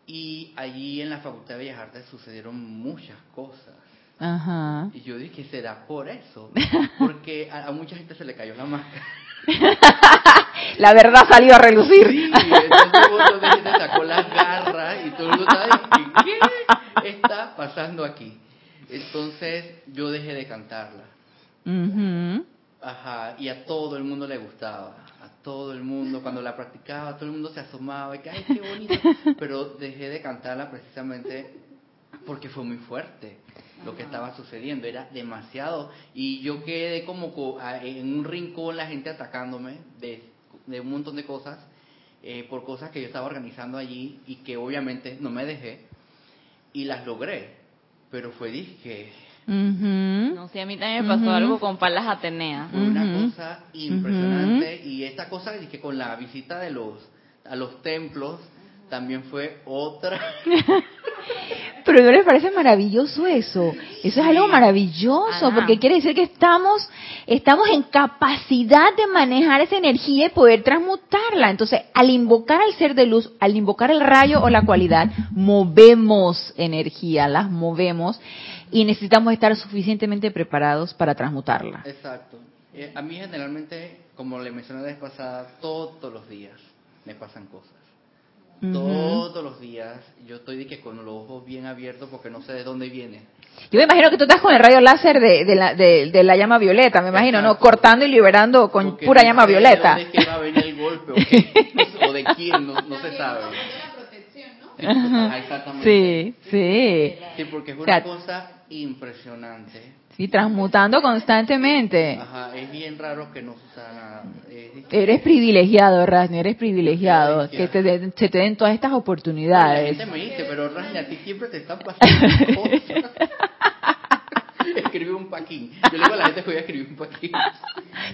Y allí en la Facultad de Bellas Artes sucedieron muchas cosas. Ajá. Y yo dije, será por eso. (laughs) Porque a mucha gente se le cayó la máscara. (laughs) la verdad salió a relucir. Sí, entonces sacó las garras y todo el mundo estaba ¿qué está pasando aquí? Entonces yo dejé de cantarla. Ajá, y a todo el mundo le gustaba. A todo el mundo, cuando la practicaba, todo el mundo se asomaba y que, ay, qué bonito. (laughs) Pero dejé de cantarla precisamente porque fue muy fuerte lo que estaba sucediendo, era demasiado. Y yo quedé como en un rincón, la gente atacándome de, de un montón de cosas, eh, por cosas que yo estaba organizando allí y que obviamente no me dejé y las logré. Pero fue dije. No sé, a mí también me pasó algo con Palas Atenea. Fue una cosa impresionante y esta cosa que con la visita de los a los templos también fue otra (laughs) Pero ¿no les parece maravilloso eso? Eso es algo maravilloso, porque quiere decir que estamos, estamos en capacidad de manejar esa energía y poder transmutarla. Entonces, al invocar al ser de luz, al invocar el rayo o la cualidad, movemos energía, las movemos y necesitamos estar suficientemente preparados para transmutarla. Exacto. Eh, a mí generalmente, como le mencioné la vez pasada, todos los días me pasan cosas. Todos los días yo estoy de que con los ojos bien abiertos porque no sé de dónde viene. Yo me imagino que tú estás con el rayo láser de, la, de, la llama violeta, me imagino, ¿no? Cortando y liberando con pura llama violeta. De dónde va a venir el golpe o, (laughs) de quién, no, se sabe. Sí, sí. Sí, porque es una cosa impresionante. Sí, transmutando constantemente. Ajá, es bien raro que no Eres privilegiado, Rasni, eres privilegiado. Que te se te den todas estas oportunidades. La gente me dice, pero Rasni, a ti siempre te están pasando cosas. (laughs) Escribe un paquín. Yo le digo a la gente que voy a escribir un paquín.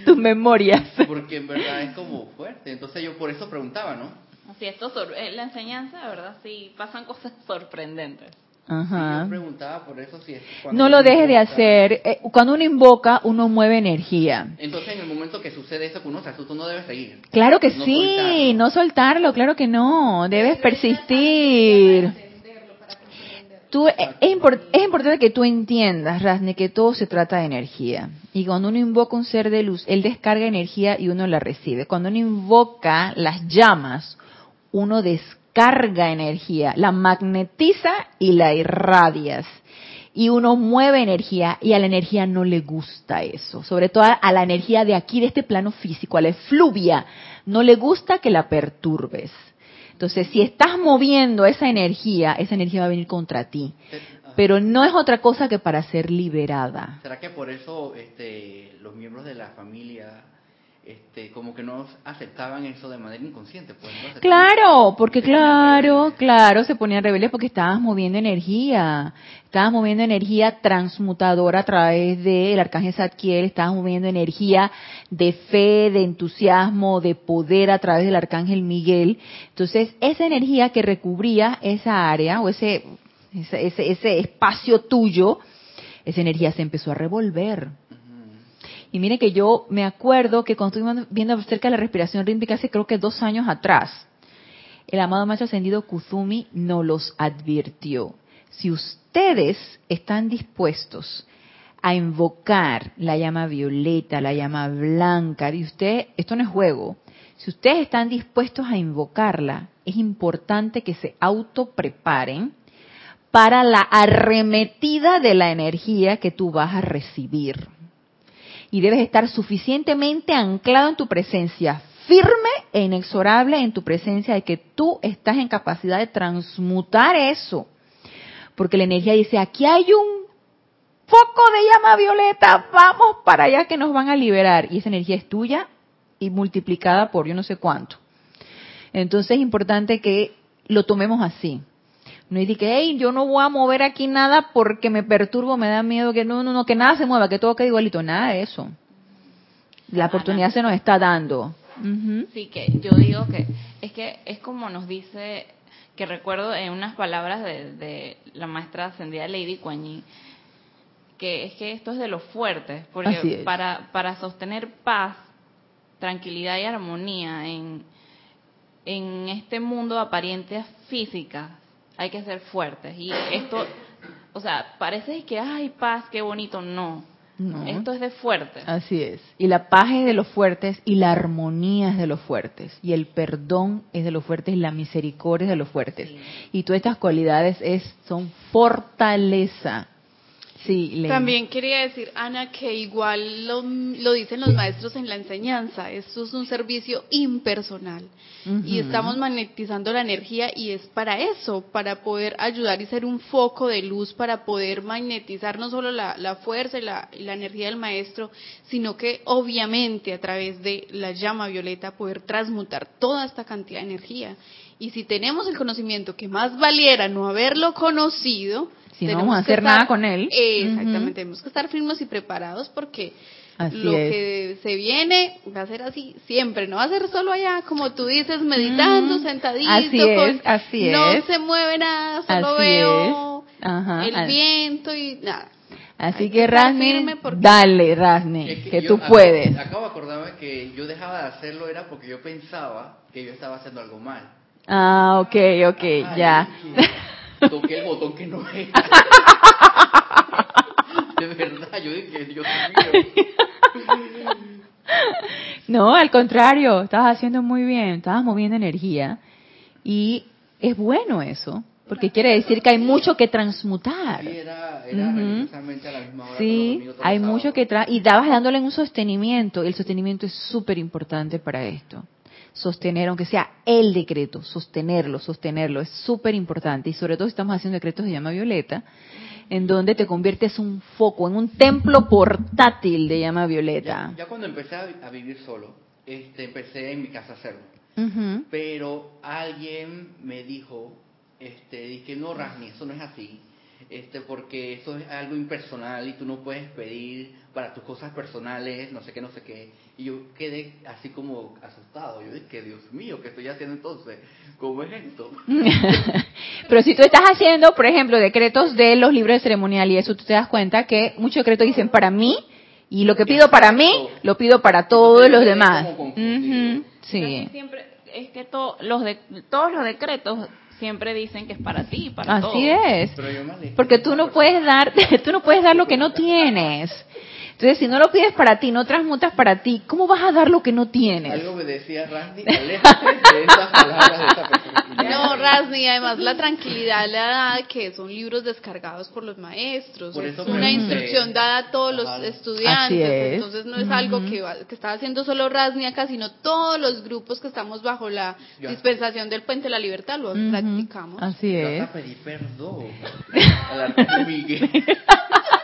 Tus memorias. Porque en verdad es como fuerte. Entonces yo por eso preguntaba, ¿no? Así, esto, eh, la enseñanza, ¿verdad? Sí, pasan cosas sorprendentes. Ajá. preguntaba por eso si no lo deje de hacer. Eh, cuando uno invoca, uno mueve energía. Entonces, en el momento que sucede eso que uno se asusta, uno debe seguir. Claro que sí, no soltarlo, claro que no. Debes persistir. Tú, eh, es, importante que tú entiendas, Rasne, que todo se trata de energía. Y cuando uno invoca un ser de luz, él descarga energía y uno la recibe. Cuando uno invoca las llamas, uno descarga carga energía, la magnetiza y la irradias. Y uno mueve energía y a la energía no le gusta eso. Sobre todo a la energía de aquí, de este plano físico, a la efluvia, no le gusta que la perturbes. Entonces, si estás moviendo esa energía, esa energía va a venir contra ti. Pero no es otra cosa que para ser liberada. ¿Será que por eso este, los miembros de la familia este, como que no aceptaban eso de manera inconsciente. Pues, claro, porque claro, claro, se ponían rebeldes porque estabas moviendo energía, estabas moviendo energía transmutadora a través del arcángel Zadkiel, estabas moviendo energía de fe, de entusiasmo, de poder a través del arcángel Miguel. Entonces, esa energía que recubría esa área o ese, ese, ese espacio tuyo, esa energía se empezó a revolver y mire que yo me acuerdo que cuando estuvimos viendo acerca de la respiración rítmica hace creo que dos años atrás, el amado Maestro Ascendido Kuzumi nos los advirtió. Si ustedes están dispuestos a invocar la llama violeta, la llama blanca, y usted, esto no es juego, si ustedes están dispuestos a invocarla, es importante que se autopreparen para la arremetida de la energía que tú vas a recibir. Y debes estar suficientemente anclado en tu presencia, firme e inexorable en tu presencia de que tú estás en capacidad de transmutar eso. Porque la energía dice, aquí hay un foco de llama violeta, vamos para allá que nos van a liberar. Y esa energía es tuya y multiplicada por yo no sé cuánto. Entonces es importante que lo tomemos así. No es que, hey, yo no voy a mover aquí nada porque me perturbo, me da miedo, que no, no, no, que nada se mueva, que todo quede igualito. Nada de eso. La oportunidad se nos está dando. Sí, que yo digo que es que es como nos dice, que recuerdo en unas palabras de, la maestra ascendida Lady Kuan que es que esto es de los fuertes, porque para, para sostener paz, tranquilidad y armonía en, en este mundo de apariencias físicas, hay que ser fuertes. Y (laughs) esto, o sea, parece que, ay, paz, qué bonito, no. Esto es de fuertes. Así es. Y la paz es de los fuertes y la armonía es de los fuertes. Y el perdón es de los fuertes y la misericordia es de los fuertes. Y todas estas cualidades es, son fortaleza Sí, También quería decir, Ana, que igual lo, dicen los maestros en la enseñanza, esto es un servicio impersonal y estamos magnetizando la energía y es para eso, para poder ayudar y ser un foco de luz, para poder magnetizar no solo la, fuerza y la, y la energía del maestro, sino que obviamente a través de la llama violeta poder transmutar toda esta cantidad de energía. Y si tenemos el conocimiento que más valiera no haberlo conocido, si no vamos a hacer nada con él. Exactamente, tenemos que estar firmes y preparados porque lo que se viene va a ser así siempre, no va a ser solo allá, como tú dices, meditando, sentadito, así es, así no se mueve nada, solo veo el viento y nada. Así que, Rasni, dale, Rasni, que, tú puedes. Acabo de acordarme que yo dejaba de hacerlo era porque yo pensaba que yo estaba haciendo algo mal. Ah, ok, ok, ya toqué el botón que no era. (laughs) de verdad, yo dije, Dios mío. No, al contrario, estabas haciendo muy bien, estabas moviendo energía y es bueno eso, porque quiere decir que hay mucho que transmutar. Sí, era, era a la misma hora. Sí, hay mucho que tra y dabas dándole un sostenimiento, el sostenimiento es súper importante para esto sostener, aunque sea el decreto, sostenerlo, sostenerlo, es súper importante. Y sobre todo si estamos haciendo decretos de llama violeta, en donde te conviertes un foco, en un templo portátil de llama violeta. Ya, cuando empecé a, vivir solo, este, empecé en mi casa a hacerlo. Pero alguien me dijo, este, dije, no, Rasni, eso no es así este, porque eso es algo impersonal y tú no puedes pedir para tus cosas personales, no sé qué, no sé qué. Y yo quedé así como asustado. Yo dije, Dios mío, ¿qué estoy haciendo entonces? ¿Cómo es esto? (laughs) Pero si tú estás haciendo, por ejemplo, decretos de los libros de ceremonial y eso, tú te das cuenta que muchos decretos dicen para mí y lo que pido para mí, lo pido para todos los demás. Sí. Siempre es que los de, todos los decretos siempre dicen que es para ti, para Así es. Porque tú no puedes dar, (laughs) tú no puedes dar lo que no tienes. Entonces, si no lo pides para ti, no transmutas para ti, ¿cómo vas a dar lo que no tienes? Algo me decía Randy, aléjate de esas palabras de esa persona. No, Rasni, además la tranquilidad le da que son libros descargados por los maestros, es una instrucción dada a todos los estudiantes, entonces no es algo que, que está haciendo solo Rasni acá, sino todos los grupos que estamos bajo la dispensación del Puente de la Libertad lo practicamos. Así es. Yo hasta pedí perdón (laughs) al Miguel. (laughs)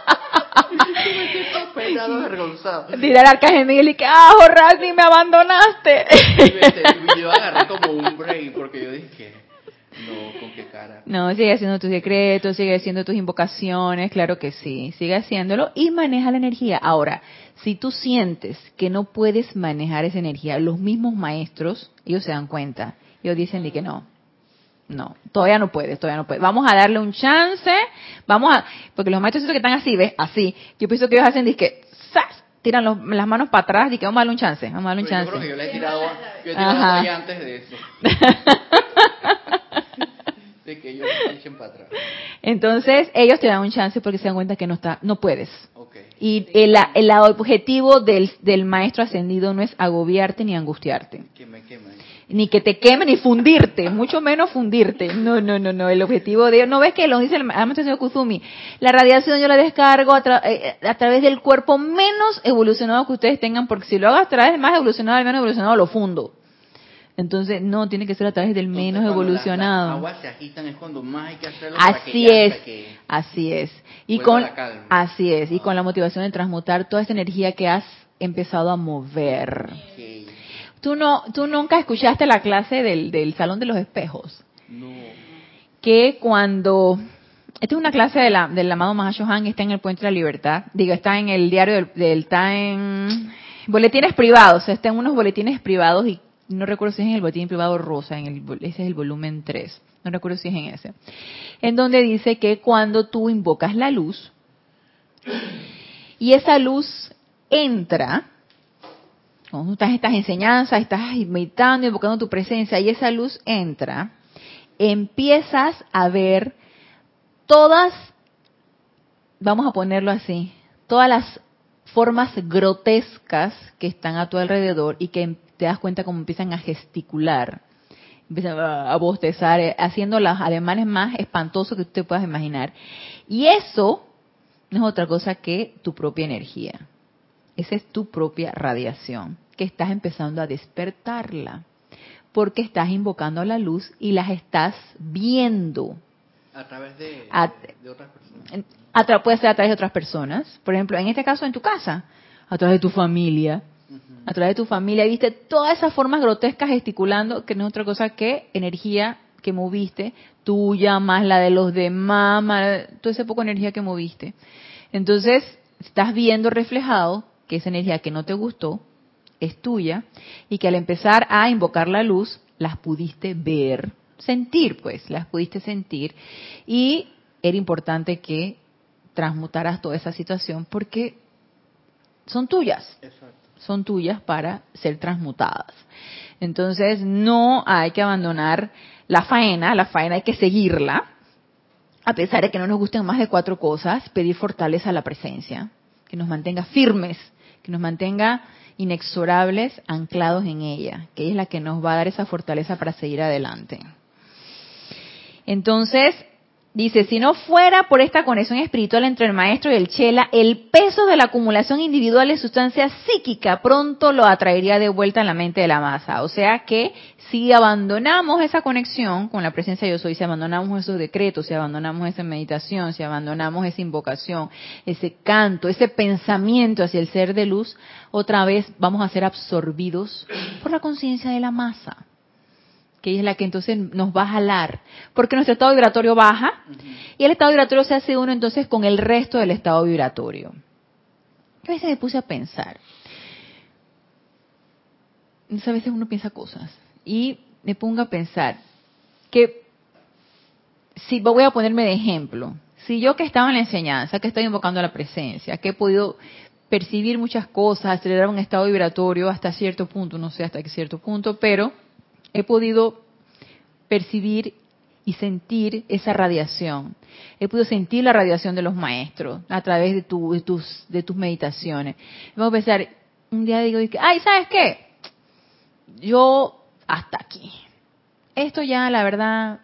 Dirá al arcángel Miguel y que, ah, Rasni, me abandonaste. y yo agarré como un break porque yo dije, no, ¿con qué cara? No, sigue haciendo tus decretos, sigue haciendo tus invocaciones, claro que sí, sigue haciéndolo y maneja la energía. Ahora, si tú sientes que no puedes manejar esa energía, los mismos maestros, ellos se dan cuenta, ellos dicen que no, no, todavía no puedes, todavía no puedes. Vamos a darle un chance, vamos a, porque los maestros que están así, ¿ves? Así. Yo pienso que ellos hacen, que, ¡zas! tiran las manos para atrás y que vamos a darle un chance, vamos a darle un chance. Yo creo que yo le he tirado, yo he tirado antes de eso. (laughs) Entonces, ellos te dan un chance porque se dan cuenta que no está, no puedes. Y el, el, objetivo del, del, maestro ascendido no es agobiarte ni angustiarte. Ni que te queme ni fundirte, mucho menos fundirte. No, no, no, no. El objetivo de no ves que lo dice el maestro Kuzumi. La radiación yo la descargo a, eh, a, través del cuerpo menos evolucionado que ustedes tengan, porque si lo hago a través del más evolucionado, el menos evolucionado lo fundo. Entonces, no, tiene que ser a través del menos evolucionado. aguas se agitan es cuando más hay que hacerlo así es, así es. Y con, así es, y con la motivación de transmutar toda esa energía que has empezado a mover. Tú no, tú nunca escuchaste la clase del, del salón de los espejos. No. Que cuando esta es una clase de la, del amado Mahashohan, está en el Puente de la Libertad. Digo, está en el diario del, del está en boletines privados, está en unos boletines privados y no recuerdo si es en el boletín privado rosa, en el, ese es el volumen 3, no recuerdo si es en ese, en donde dice que cuando tú invocas la luz y esa luz entra, cuando estás estas enseñanzas, estás meditando, invocando tu presencia y esa luz entra, empiezas a ver todas, vamos a ponerlo así, todas las formas grotescas que están a tu alrededor y que te das cuenta cómo empiezan a gesticular, empiezan a bostezar, eh, haciendo los ademanes más espantosos que tú te puedas imaginar. Y eso no es otra cosa que tu propia energía. Esa es tu propia radiación, que estás empezando a despertarla, porque estás invocando la luz y las estás viendo. A través de, otras personas. puede ser a través de otras personas. Por ejemplo, en este caso en tu casa, a través de tu familia, a través de tu familia, viste todas esas formas grotescas gesticulando, que no es otra cosa que energía que moviste, tuya, más la de los demás, más toda esa poca energía que moviste. Entonces, estás viendo reflejado que esa energía que no te gustó es tuya y que al empezar a invocar la luz, las pudiste ver, sentir, pues, las pudiste sentir y era importante que transmutaras toda esa situación porque son tuyas. Exacto son tuyas para ser transmutadas. Entonces, no hay que abandonar la faena, la faena hay que seguirla, a pesar de que no nos gusten más de cuatro cosas, pedir fortaleza a la presencia, que nos mantenga firmes, que nos mantenga inexorables, anclados en ella, que es la que nos va a dar esa fortaleza para seguir adelante. Entonces, Dice, si no fuera por esta conexión espiritual entre el maestro y el chela, el peso de la acumulación individual de sustancia psíquica pronto lo atraería de vuelta en la mente de la masa. O sea que si abandonamos esa conexión con la presencia de yo soy, si abandonamos esos decretos, si abandonamos esa meditación, si abandonamos esa invocación, ese canto, ese pensamiento hacia el ser de luz, otra vez vamos a ser absorbidos por la conciencia de la masa que es la que entonces nos va a jalar, porque nuestro estado vibratorio baja y el estado vibratorio se hace uno entonces con el resto del estado vibratorio. a veces me puse a pensar, a veces uno piensa cosas y me pongo a pensar que si voy a ponerme de ejemplo, si yo que estaba en la enseñanza, que estoy invocando la presencia, que he podido percibir muchas cosas, acelerar un estado vibratorio hasta cierto punto, no sé hasta qué cierto punto, pero he podido percibir y sentir esa radiación. He podido sentir la radiación de los maestros a través de, tus, de tus meditaciones. Vamos a pensar, un día digo, ay, ¿sabes qué? Yo hasta aquí. Esto ya, la verdad,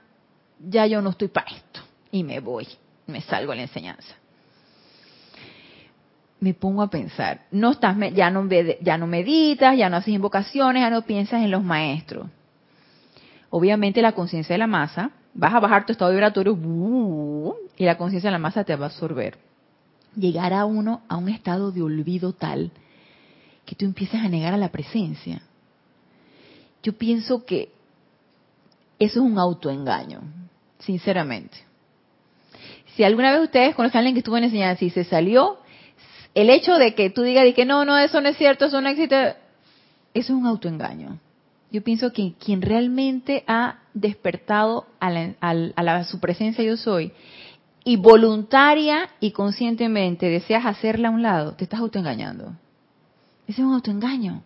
ya yo no estoy para esto. Y me voy, me salgo a la enseñanza. Me pongo a pensar, no estás, ya no, ya no meditas, ya no haces invocaciones, ya no piensas en los maestros obviamente la conciencia de la masa, vas a bajar tu estado vibratorio y la conciencia de la masa te va a absorber. Llegar a uno a un estado de olvido tal que tú empieces a negar a la presencia. Yo pienso que eso es un autoengaño, sinceramente. Si alguna vez ustedes conocen a alguien que estuvo en enseñanza y se salió, el hecho de que tú digas que no, no, eso no es cierto, eso no existe, eso es un autoengaño. Yo pienso que quien realmente ha despertado a, la, su presencia yo soy y voluntaria y conscientemente deseas hacerla a un lado, te estás autoengañando. Ese es un autoengaño.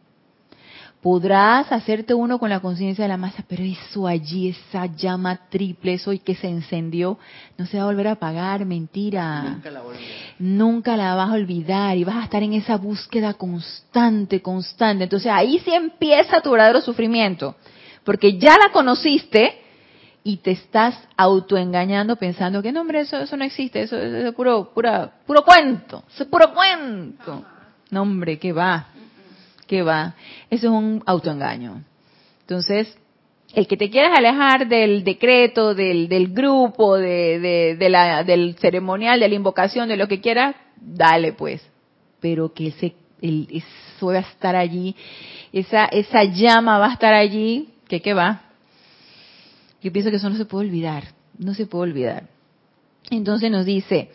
Podrás hacerte uno con la conciencia de la masa, pero eso allí, esa llama triple, eso y que se encendió, no se va a volver a apagar, mentira. Nunca la, Nunca la vas a olvidar y vas a estar en esa búsqueda constante, constante. Entonces ahí sí empieza tu verdadero sufrimiento, porque ya la conociste y te estás autoengañando pensando que no, hombre, eso, eso no existe, eso, es puro, pura, puro cuento, eso es puro cuento. No, hombre, ¿qué va? ¿Qué va? Eso es un autoengaño. Entonces, el que te quieras alejar del decreto, del, del grupo, de, de, la, del ceremonial, de la invocación, de lo que quieras, dale pues. Pero que ese, el, eso va a estar allí, esa, esa llama va a estar allí, que qué va. Yo pienso que eso no se puede olvidar, no se puede olvidar. Entonces nos dice,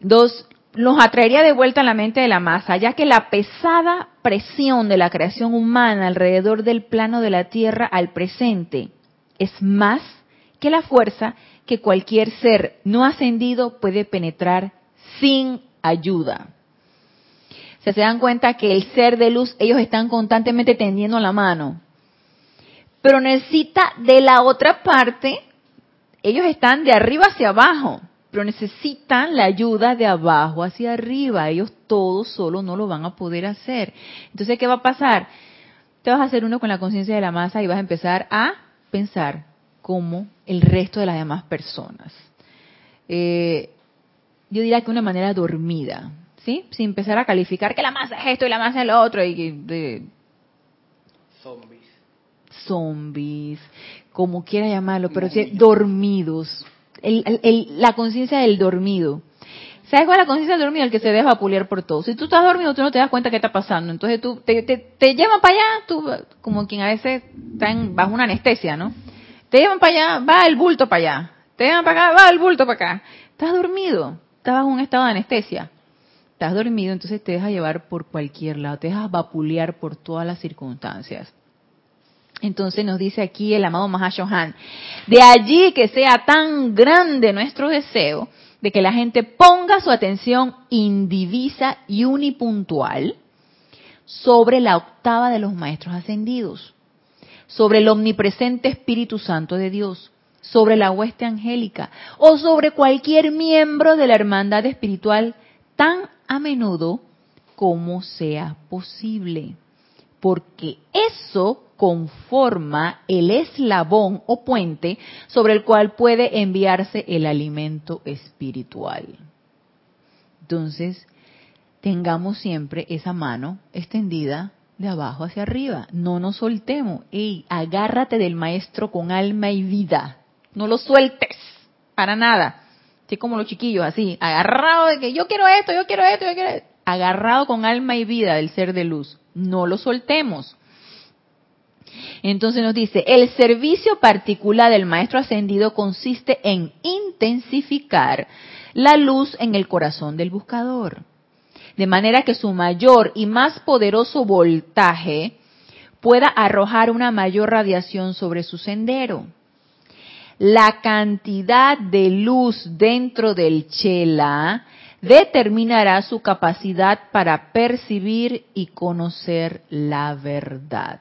dos, los atraería de vuelta a la mente de la masa, ya que la pesada presión de la creación humana alrededor del plano de la Tierra al presente es más que la fuerza que cualquier ser no ascendido puede penetrar sin ayuda. se dan cuenta que el ser de luz, ellos están constantemente tendiendo la mano, pero necesita de la otra parte, ellos están de arriba hacia abajo pero necesitan la ayuda de abajo hacia arriba. Ellos todos solo no lo van a poder hacer. Entonces, ¿qué va a pasar? Te vas a hacer uno con la conciencia de la masa y vas a empezar a pensar como el resto de las demás personas. Eh, yo diría que una manera dormida, ¿sí? Sin empezar a calificar que la masa es esto y la masa es lo otro y de zombies, zombies, como quiera llamarlo, pero sí, dormidos, la conciencia del dormido. ¿Sabes cuál es la conciencia del dormido? El que se deja pulir por todo. Si tú estás dormido, tú no te das cuenta qué está pasando. Entonces tú te, te, te llevan para allá, tú, como quien a veces está bajo una anestesia, ¿no? Te llevan para allá, va el bulto para allá. Te llevan para acá, va el bulto para acá. Estás dormido, estás bajo un estado de anestesia. Estás dormido, entonces te dejas llevar por cualquier lado, te dejas vapulear por todas las circunstancias. Entonces nos dice aquí el amado Mahashohan, de allí que sea tan grande nuestro deseo de que la gente ponga su atención indivisa y unipuntual sobre la octava de los maestros ascendidos, sobre el omnipresente Espíritu Santo de Dios, sobre la hueste angélica o sobre cualquier miembro de la hermandad espiritual tan a menudo como sea posible. Porque eso conforma el eslabón o puente sobre el cual puede enviarse el alimento espiritual. Entonces, tengamos siempre esa mano extendida de abajo hacia arriba. No nos soltemos. Ey, agárrate del maestro con alma y vida. No lo sueltes. Para nada. Así como los chiquillos, así. Agarrado de que yo quiero esto, yo quiero esto, yo quiero esto. Agarrado con alma y vida del ser de luz. No lo soltemos. Entonces nos dice, el servicio particular del Maestro Ascendido consiste en intensificar la luz en el corazón del buscador, de manera que su mayor y más poderoso voltaje pueda arrojar una mayor radiación sobre su sendero. La cantidad de luz dentro del chela determinará su capacidad para percibir y conocer la verdad.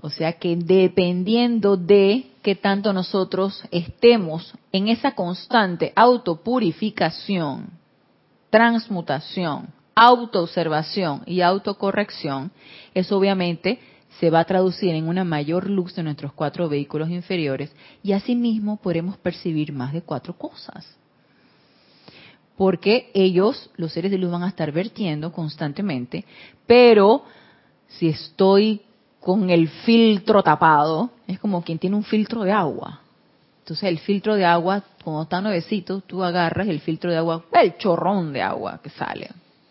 O sea que dependiendo de qué tanto nosotros estemos en esa constante autopurificación, transmutación, autoobservación y autocorrección, eso obviamente se va a traducir en una mayor luz de nuestros cuatro vehículos inferiores y asimismo podremos percibir más de cuatro cosas. Porque ellos, los seres de luz, van a estar vertiendo constantemente, pero si estoy con el filtro tapado, es como quien tiene un filtro de agua. Entonces el filtro de agua, cuando está nuevecito, tú agarras el filtro de agua, el chorrón de agua que sale.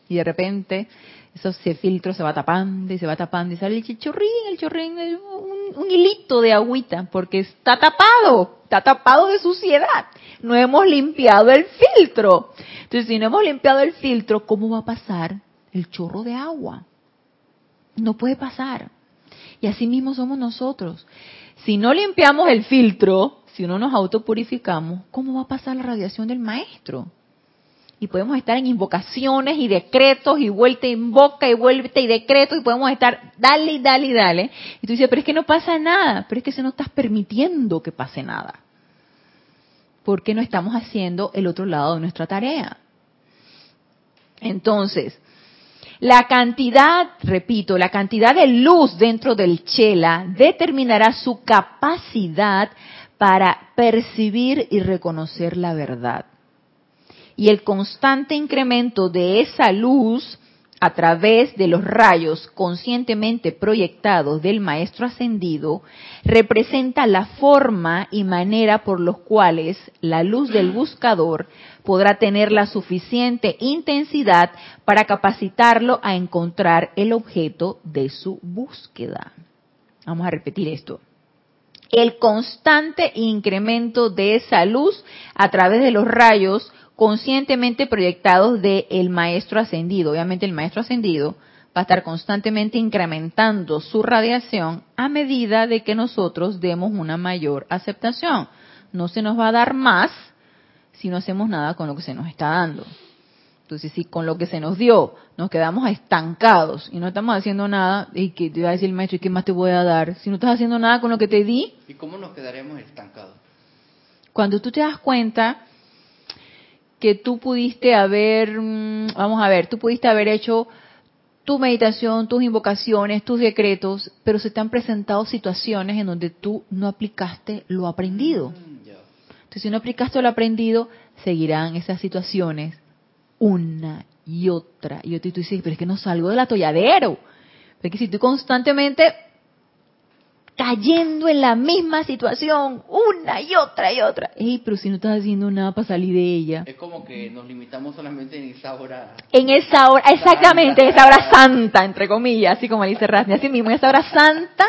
Y de repente ese filtro se va tapando y se va tapando y sale el chorrín, el chorrín, un, un hilito de agüita, porque está tapado, está tapado de suciedad. No hemos limpiado el filtro. Entonces si no hemos limpiado el filtro, ¿cómo va a pasar el chorro de agua? No puede pasar. Y así mismo somos nosotros. Si no limpiamos el filtro, si no nos autopurificamos, ¿cómo va a pasar la radiación del maestro? y podemos estar en invocaciones y decretos y vuelta en boca y vuelta y decretos y podemos estar dale y dale y dale. Y tú dices, pero es que no pasa nada, pero es que si no estás permitiendo que pase nada. Porque no estamos haciendo el otro lado de nuestra tarea. Entonces, la cantidad, repito, la cantidad de luz dentro del chela determinará su capacidad para percibir y reconocer la verdad. Y el constante incremento de esa luz a través de los rayos conscientemente proyectados del Maestro Ascendido representa la forma y manera por los cuales la luz del buscador podrá tener la suficiente intensidad para capacitarlo a encontrar el objeto de su búsqueda. Vamos a repetir esto. El constante incremento de esa luz a través de los rayos conscientemente proyectados del el maestro ascendido. Obviamente el maestro ascendido va a estar constantemente incrementando su radiación a medida de que nosotros demos una mayor aceptación. No se nos va a dar más si no hacemos nada con lo que se nos está dando. Entonces, si con lo que se nos dio nos quedamos estancados y no estamos haciendo nada, y que te va a decir el maestro, ¿y qué más te voy a dar? Si no estás haciendo nada con lo que te di. ¿Y cómo nos quedaremos estancados? Cuando tú te das cuenta que tú pudiste haber, mm, vamos a ver, tú pudiste haber hecho tu meditación, tus invocaciones, tus decretos, pero se te han presentado situaciones en donde tú no aplicaste lo aprendido. Mm, Entonces, si no aplicaste lo aprendido, seguirán esas situaciones una y otra y otra. Y tú dices, pero es que no salgo del atolladero. Porque si tú constantemente cayendo en la misma situación una y otra y otra. Ey, pero si no estás haciendo nada para salir de ella. Es como que nos limitamos solamente en esa hora. En esa hora, exactamente, en esa hora santa, entre comillas, así como dice Rasni, así mismo, en esa hora santa,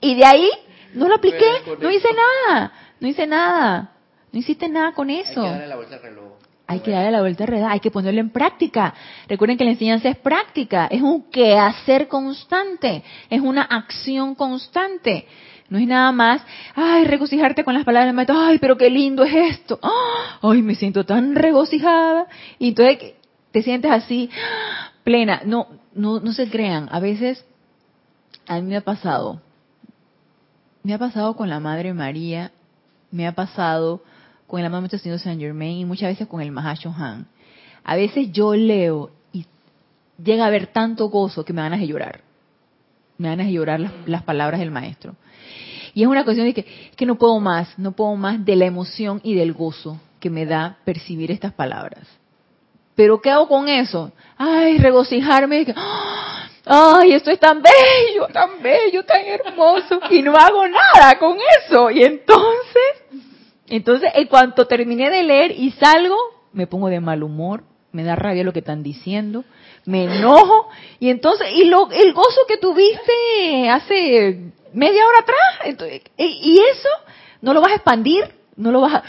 y de ahí no lo apliqué, no hice nada, no hice nada, no hiciste nada con eso. Hay que darle la vuelta al reloj. Hay que darle la vuelta reloj, hay que ponerlo en práctica. Recuerden que la enseñanza es práctica, es un quehacer constante, es una acción constante. No es nada más, ay, regocijarte con las palabras del maestro, ay, pero qué lindo es esto, ay, me siento tan regocijada. Y entonces te sientes así, plena. No, no, no se crean. A veces, a mí me ha pasado, me ha pasado con la Madre María, me ha pasado con el amado Señor Saint Germain y muchas veces con el Mahashohan. A veces yo leo y llega a haber tanto gozo que me van a llorar. Me van a llorar las palabras del maestro. Y es una cuestión de que, que no puedo más, no puedo más de la emoción y del gozo que me da percibir estas palabras. Pero ¿qué hago con eso? Ay, regocijarme. Ay, esto es tan bello, tan bello, tan hermoso. Y no hago nada con eso. Y entonces, entonces, en cuanto terminé de leer y salgo, me pongo de mal humor, me da rabia lo que están diciendo, me enojo. Y entonces, y lo, el gozo que tuviste hace media hora atrás. y eso no lo vas a expandir, no lo vas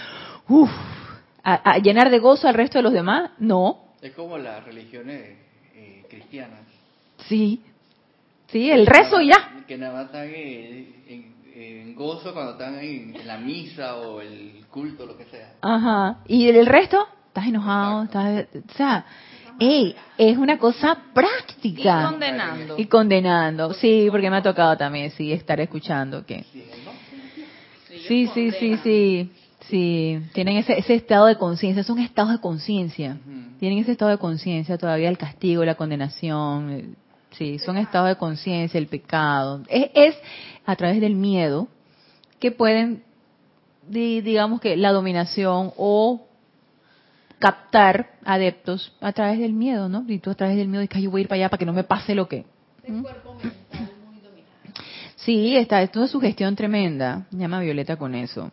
a, a, llenar de gozo al resto de los demás, no. Es como las religiones eh, cristianas. Sí, sí, el rezo ya. Que nada más están en, gozo cuando están en, la misa o el culto, lo que sea. Ajá, y el resto, estás enojado, estás, o sea, es una cosa práctica. Y condenando. Y condenando, sí, porque me ha tocado también, sí, estar escuchando que... Sí, sí, sí, sí, sí, tienen ese, ese estado de conciencia, son estados de conciencia, tienen ese estado de conciencia todavía el castigo, la condenación, sí, son estados de conciencia, el pecado. Es, es a través del miedo que pueden, digamos que la dominación o captar adeptos a través del miedo, ¿no? Y tú a través del miedo dices, yo voy a ir para allá para que no me pase lo que... ¿Mm? Sí, está, esto es sugestión tremenda. Llama Violeta con eso.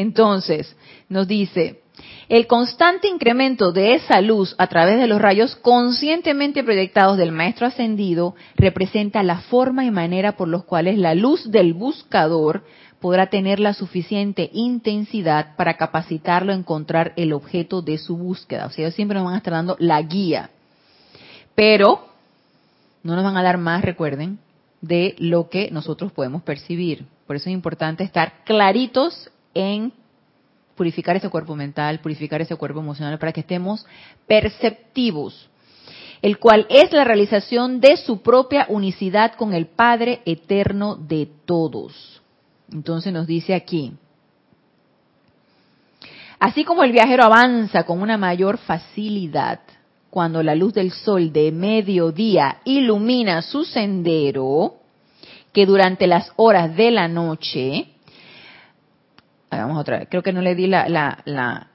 Entonces, nos dice, el constante incremento de esa luz a través de los rayos conscientemente proyectados del Maestro Ascendido representa la forma y manera por los cuales la luz del buscador podrá tener la suficiente intensidad para capacitarlo a encontrar el objeto de su búsqueda. O sea, ellos siempre nos van a estar dando la guía. Pero no nos van a dar más, recuerden, de lo que nosotros podemos percibir. Por eso es importante estar claritos en purificar ese cuerpo mental, purificar ese cuerpo emocional, para que estemos perceptivos, el cual es la realización de su propia unicidad con el Padre eterno de todos. Entonces nos dice aquí, así como el viajero avanza con una mayor facilidad cuando la luz del sol de mediodía ilumina su sendero, que durante las horas de la noche, Vamos otra vez, creo que no le di la, la, la,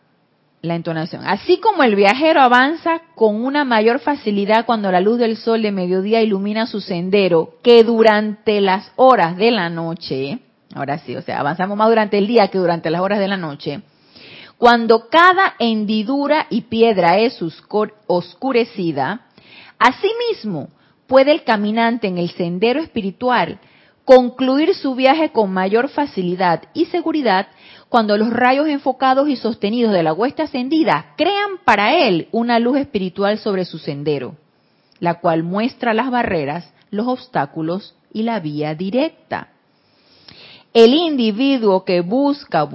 la entonación. Así como el viajero avanza con una mayor facilidad cuando la luz del sol de mediodía ilumina su sendero que durante las horas de la noche, ahora sí, o sea, avanzamos más durante el día que durante las horas de la noche, cuando cada hendidura y piedra es oscurecida, asimismo puede el caminante en el sendero espiritual concluir su viaje con mayor facilidad y seguridad cuando los rayos enfocados y sostenidos de la huesta ascendida crean para él una luz espiritual sobre su sendero, la cual muestra las barreras, los obstáculos y la vía directa. El individuo que busca,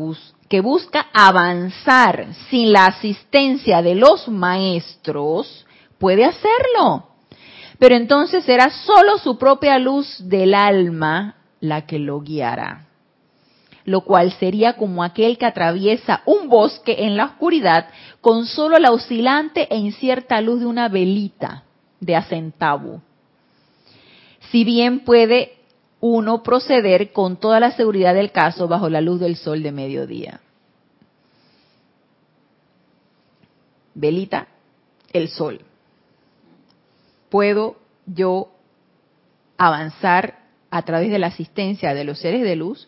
que busca avanzar sin la asistencia de los maestros puede hacerlo pero entonces será solo su propia luz del alma la que lo guiará. Lo cual sería como aquel que atraviesa un bosque en la oscuridad con solo la oscilante e incierta luz de una velita de acentavo. Si bien puede uno proceder con toda la seguridad del caso bajo la luz del sol de mediodía. Velita, el sol puedo yo avanzar a través de la asistencia de los seres de luz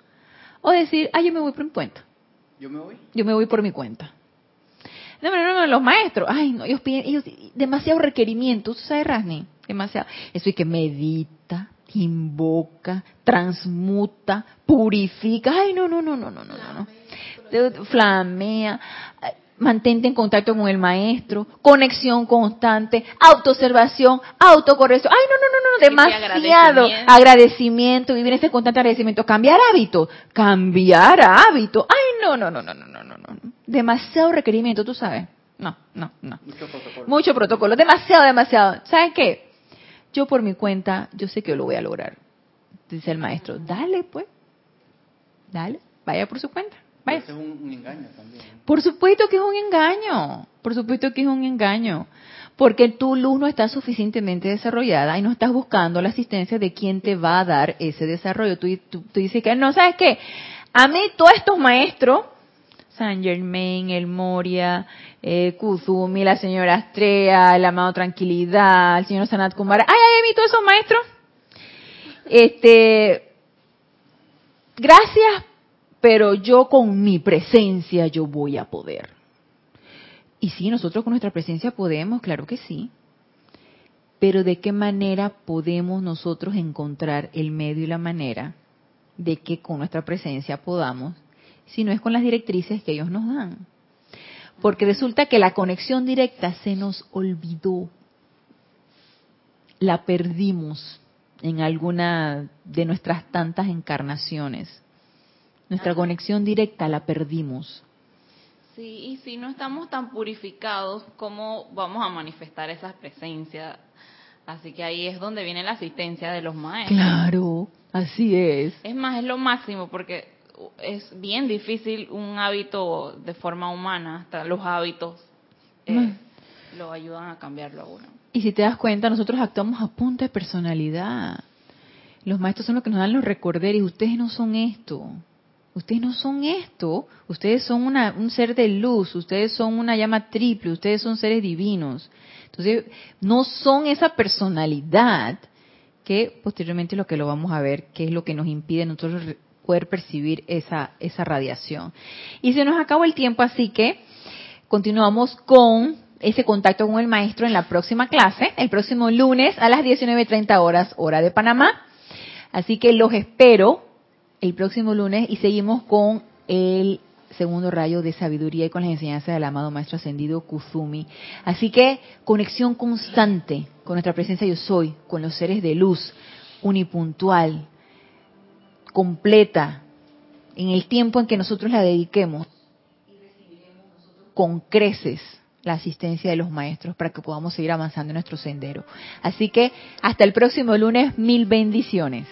o decir, ah, yo me voy por mi cuenta. ¿Yo me voy? Yo me voy por mi cuenta. No, no, no, los maestros, ay, no, ellos piden, ellos, demasiado requerimiento, ¿sabes, Rasni? Demasiado. Eso es que medita, invoca, transmuta, purifica, ay, no, no, no, no, no, no, no. Flamea mantente en contacto con el maestro, conexión constante, autoobservación, autocorrección. Ay, no, no, no, no, demasiado agradecimiento. vivir este constante agradecimiento, cambiar hábito, cambiar hábito. Ay, no, no, no, no, no, no, no, no. Demasiado requerimiento, tú sabes. No, no, no. Mucho protocolo. Mucho protocolo, demasiado, demasiado. ¿Sabes qué? Yo por mi cuenta, yo sé que lo voy a lograr. Dice el maestro, dale pues, dale, vaya por su cuenta. Es un, engaño también. Por supuesto que es un engaño. Por supuesto que es un engaño. Porque tu luz no está suficientemente desarrollada y no estás buscando la asistencia de quien te va a dar ese desarrollo. Tú, dices que no, ¿sabes qué? A mí todos estos maestros, San Germain, el Moria, eh, Kuzumi, la señora Astrea, el amado Tranquilidad, el señor Sanat Kumara, ay, ay, a mí todos esos maestros, este, gracias pero yo con mi presencia yo voy a poder. Y sí, nosotros con nuestra presencia podemos, claro que sí. Pero ¿de qué manera podemos nosotros encontrar el medio y la manera de que con nuestra presencia podamos, si no es con las directrices que ellos nos dan? Porque resulta que la conexión directa se nos olvidó, la perdimos en alguna de nuestras tantas encarnaciones nuestra conexión directa la perdimos. Sí, y si no estamos tan purificados, ¿cómo vamos a manifestar esa presencia? Así que ahí es donde viene la asistencia de los maestros. Claro, así es. Es más, es lo máximo porque es bien difícil un hábito de forma humana, hasta los hábitos eh, lo ayudan a cambiarlo a uno. Y si te das cuenta, nosotros actuamos a punta de personalidad. Los maestros son los que nos dan los recorderes, ustedes no son esto. Ustedes no son esto, ustedes son un ser de luz, ustedes son una llama triple, ustedes son seres divinos. Entonces, no son esa personalidad que posteriormente lo que lo vamos a ver, que es lo que nos impide nosotros poder percibir esa, esa radiación. Y se nos acabó el tiempo, así que continuamos con ese contacto con el maestro en la próxima clase, el próximo lunes a las 19.30 horas, hora de Panamá. Así que los espero el próximo lunes y seguimos con el segundo rayo de sabiduría y con las enseñanzas del amado Maestro Ascendido Kuzumi. Así que conexión constante con nuestra presencia yo soy, con los seres de luz, unipuntual, completa, en el tiempo en que nosotros la dediquemos. Con creces la asistencia de los maestros para que podamos seguir avanzando en nuestro sendero. Así que hasta el próximo lunes, mil bendiciones.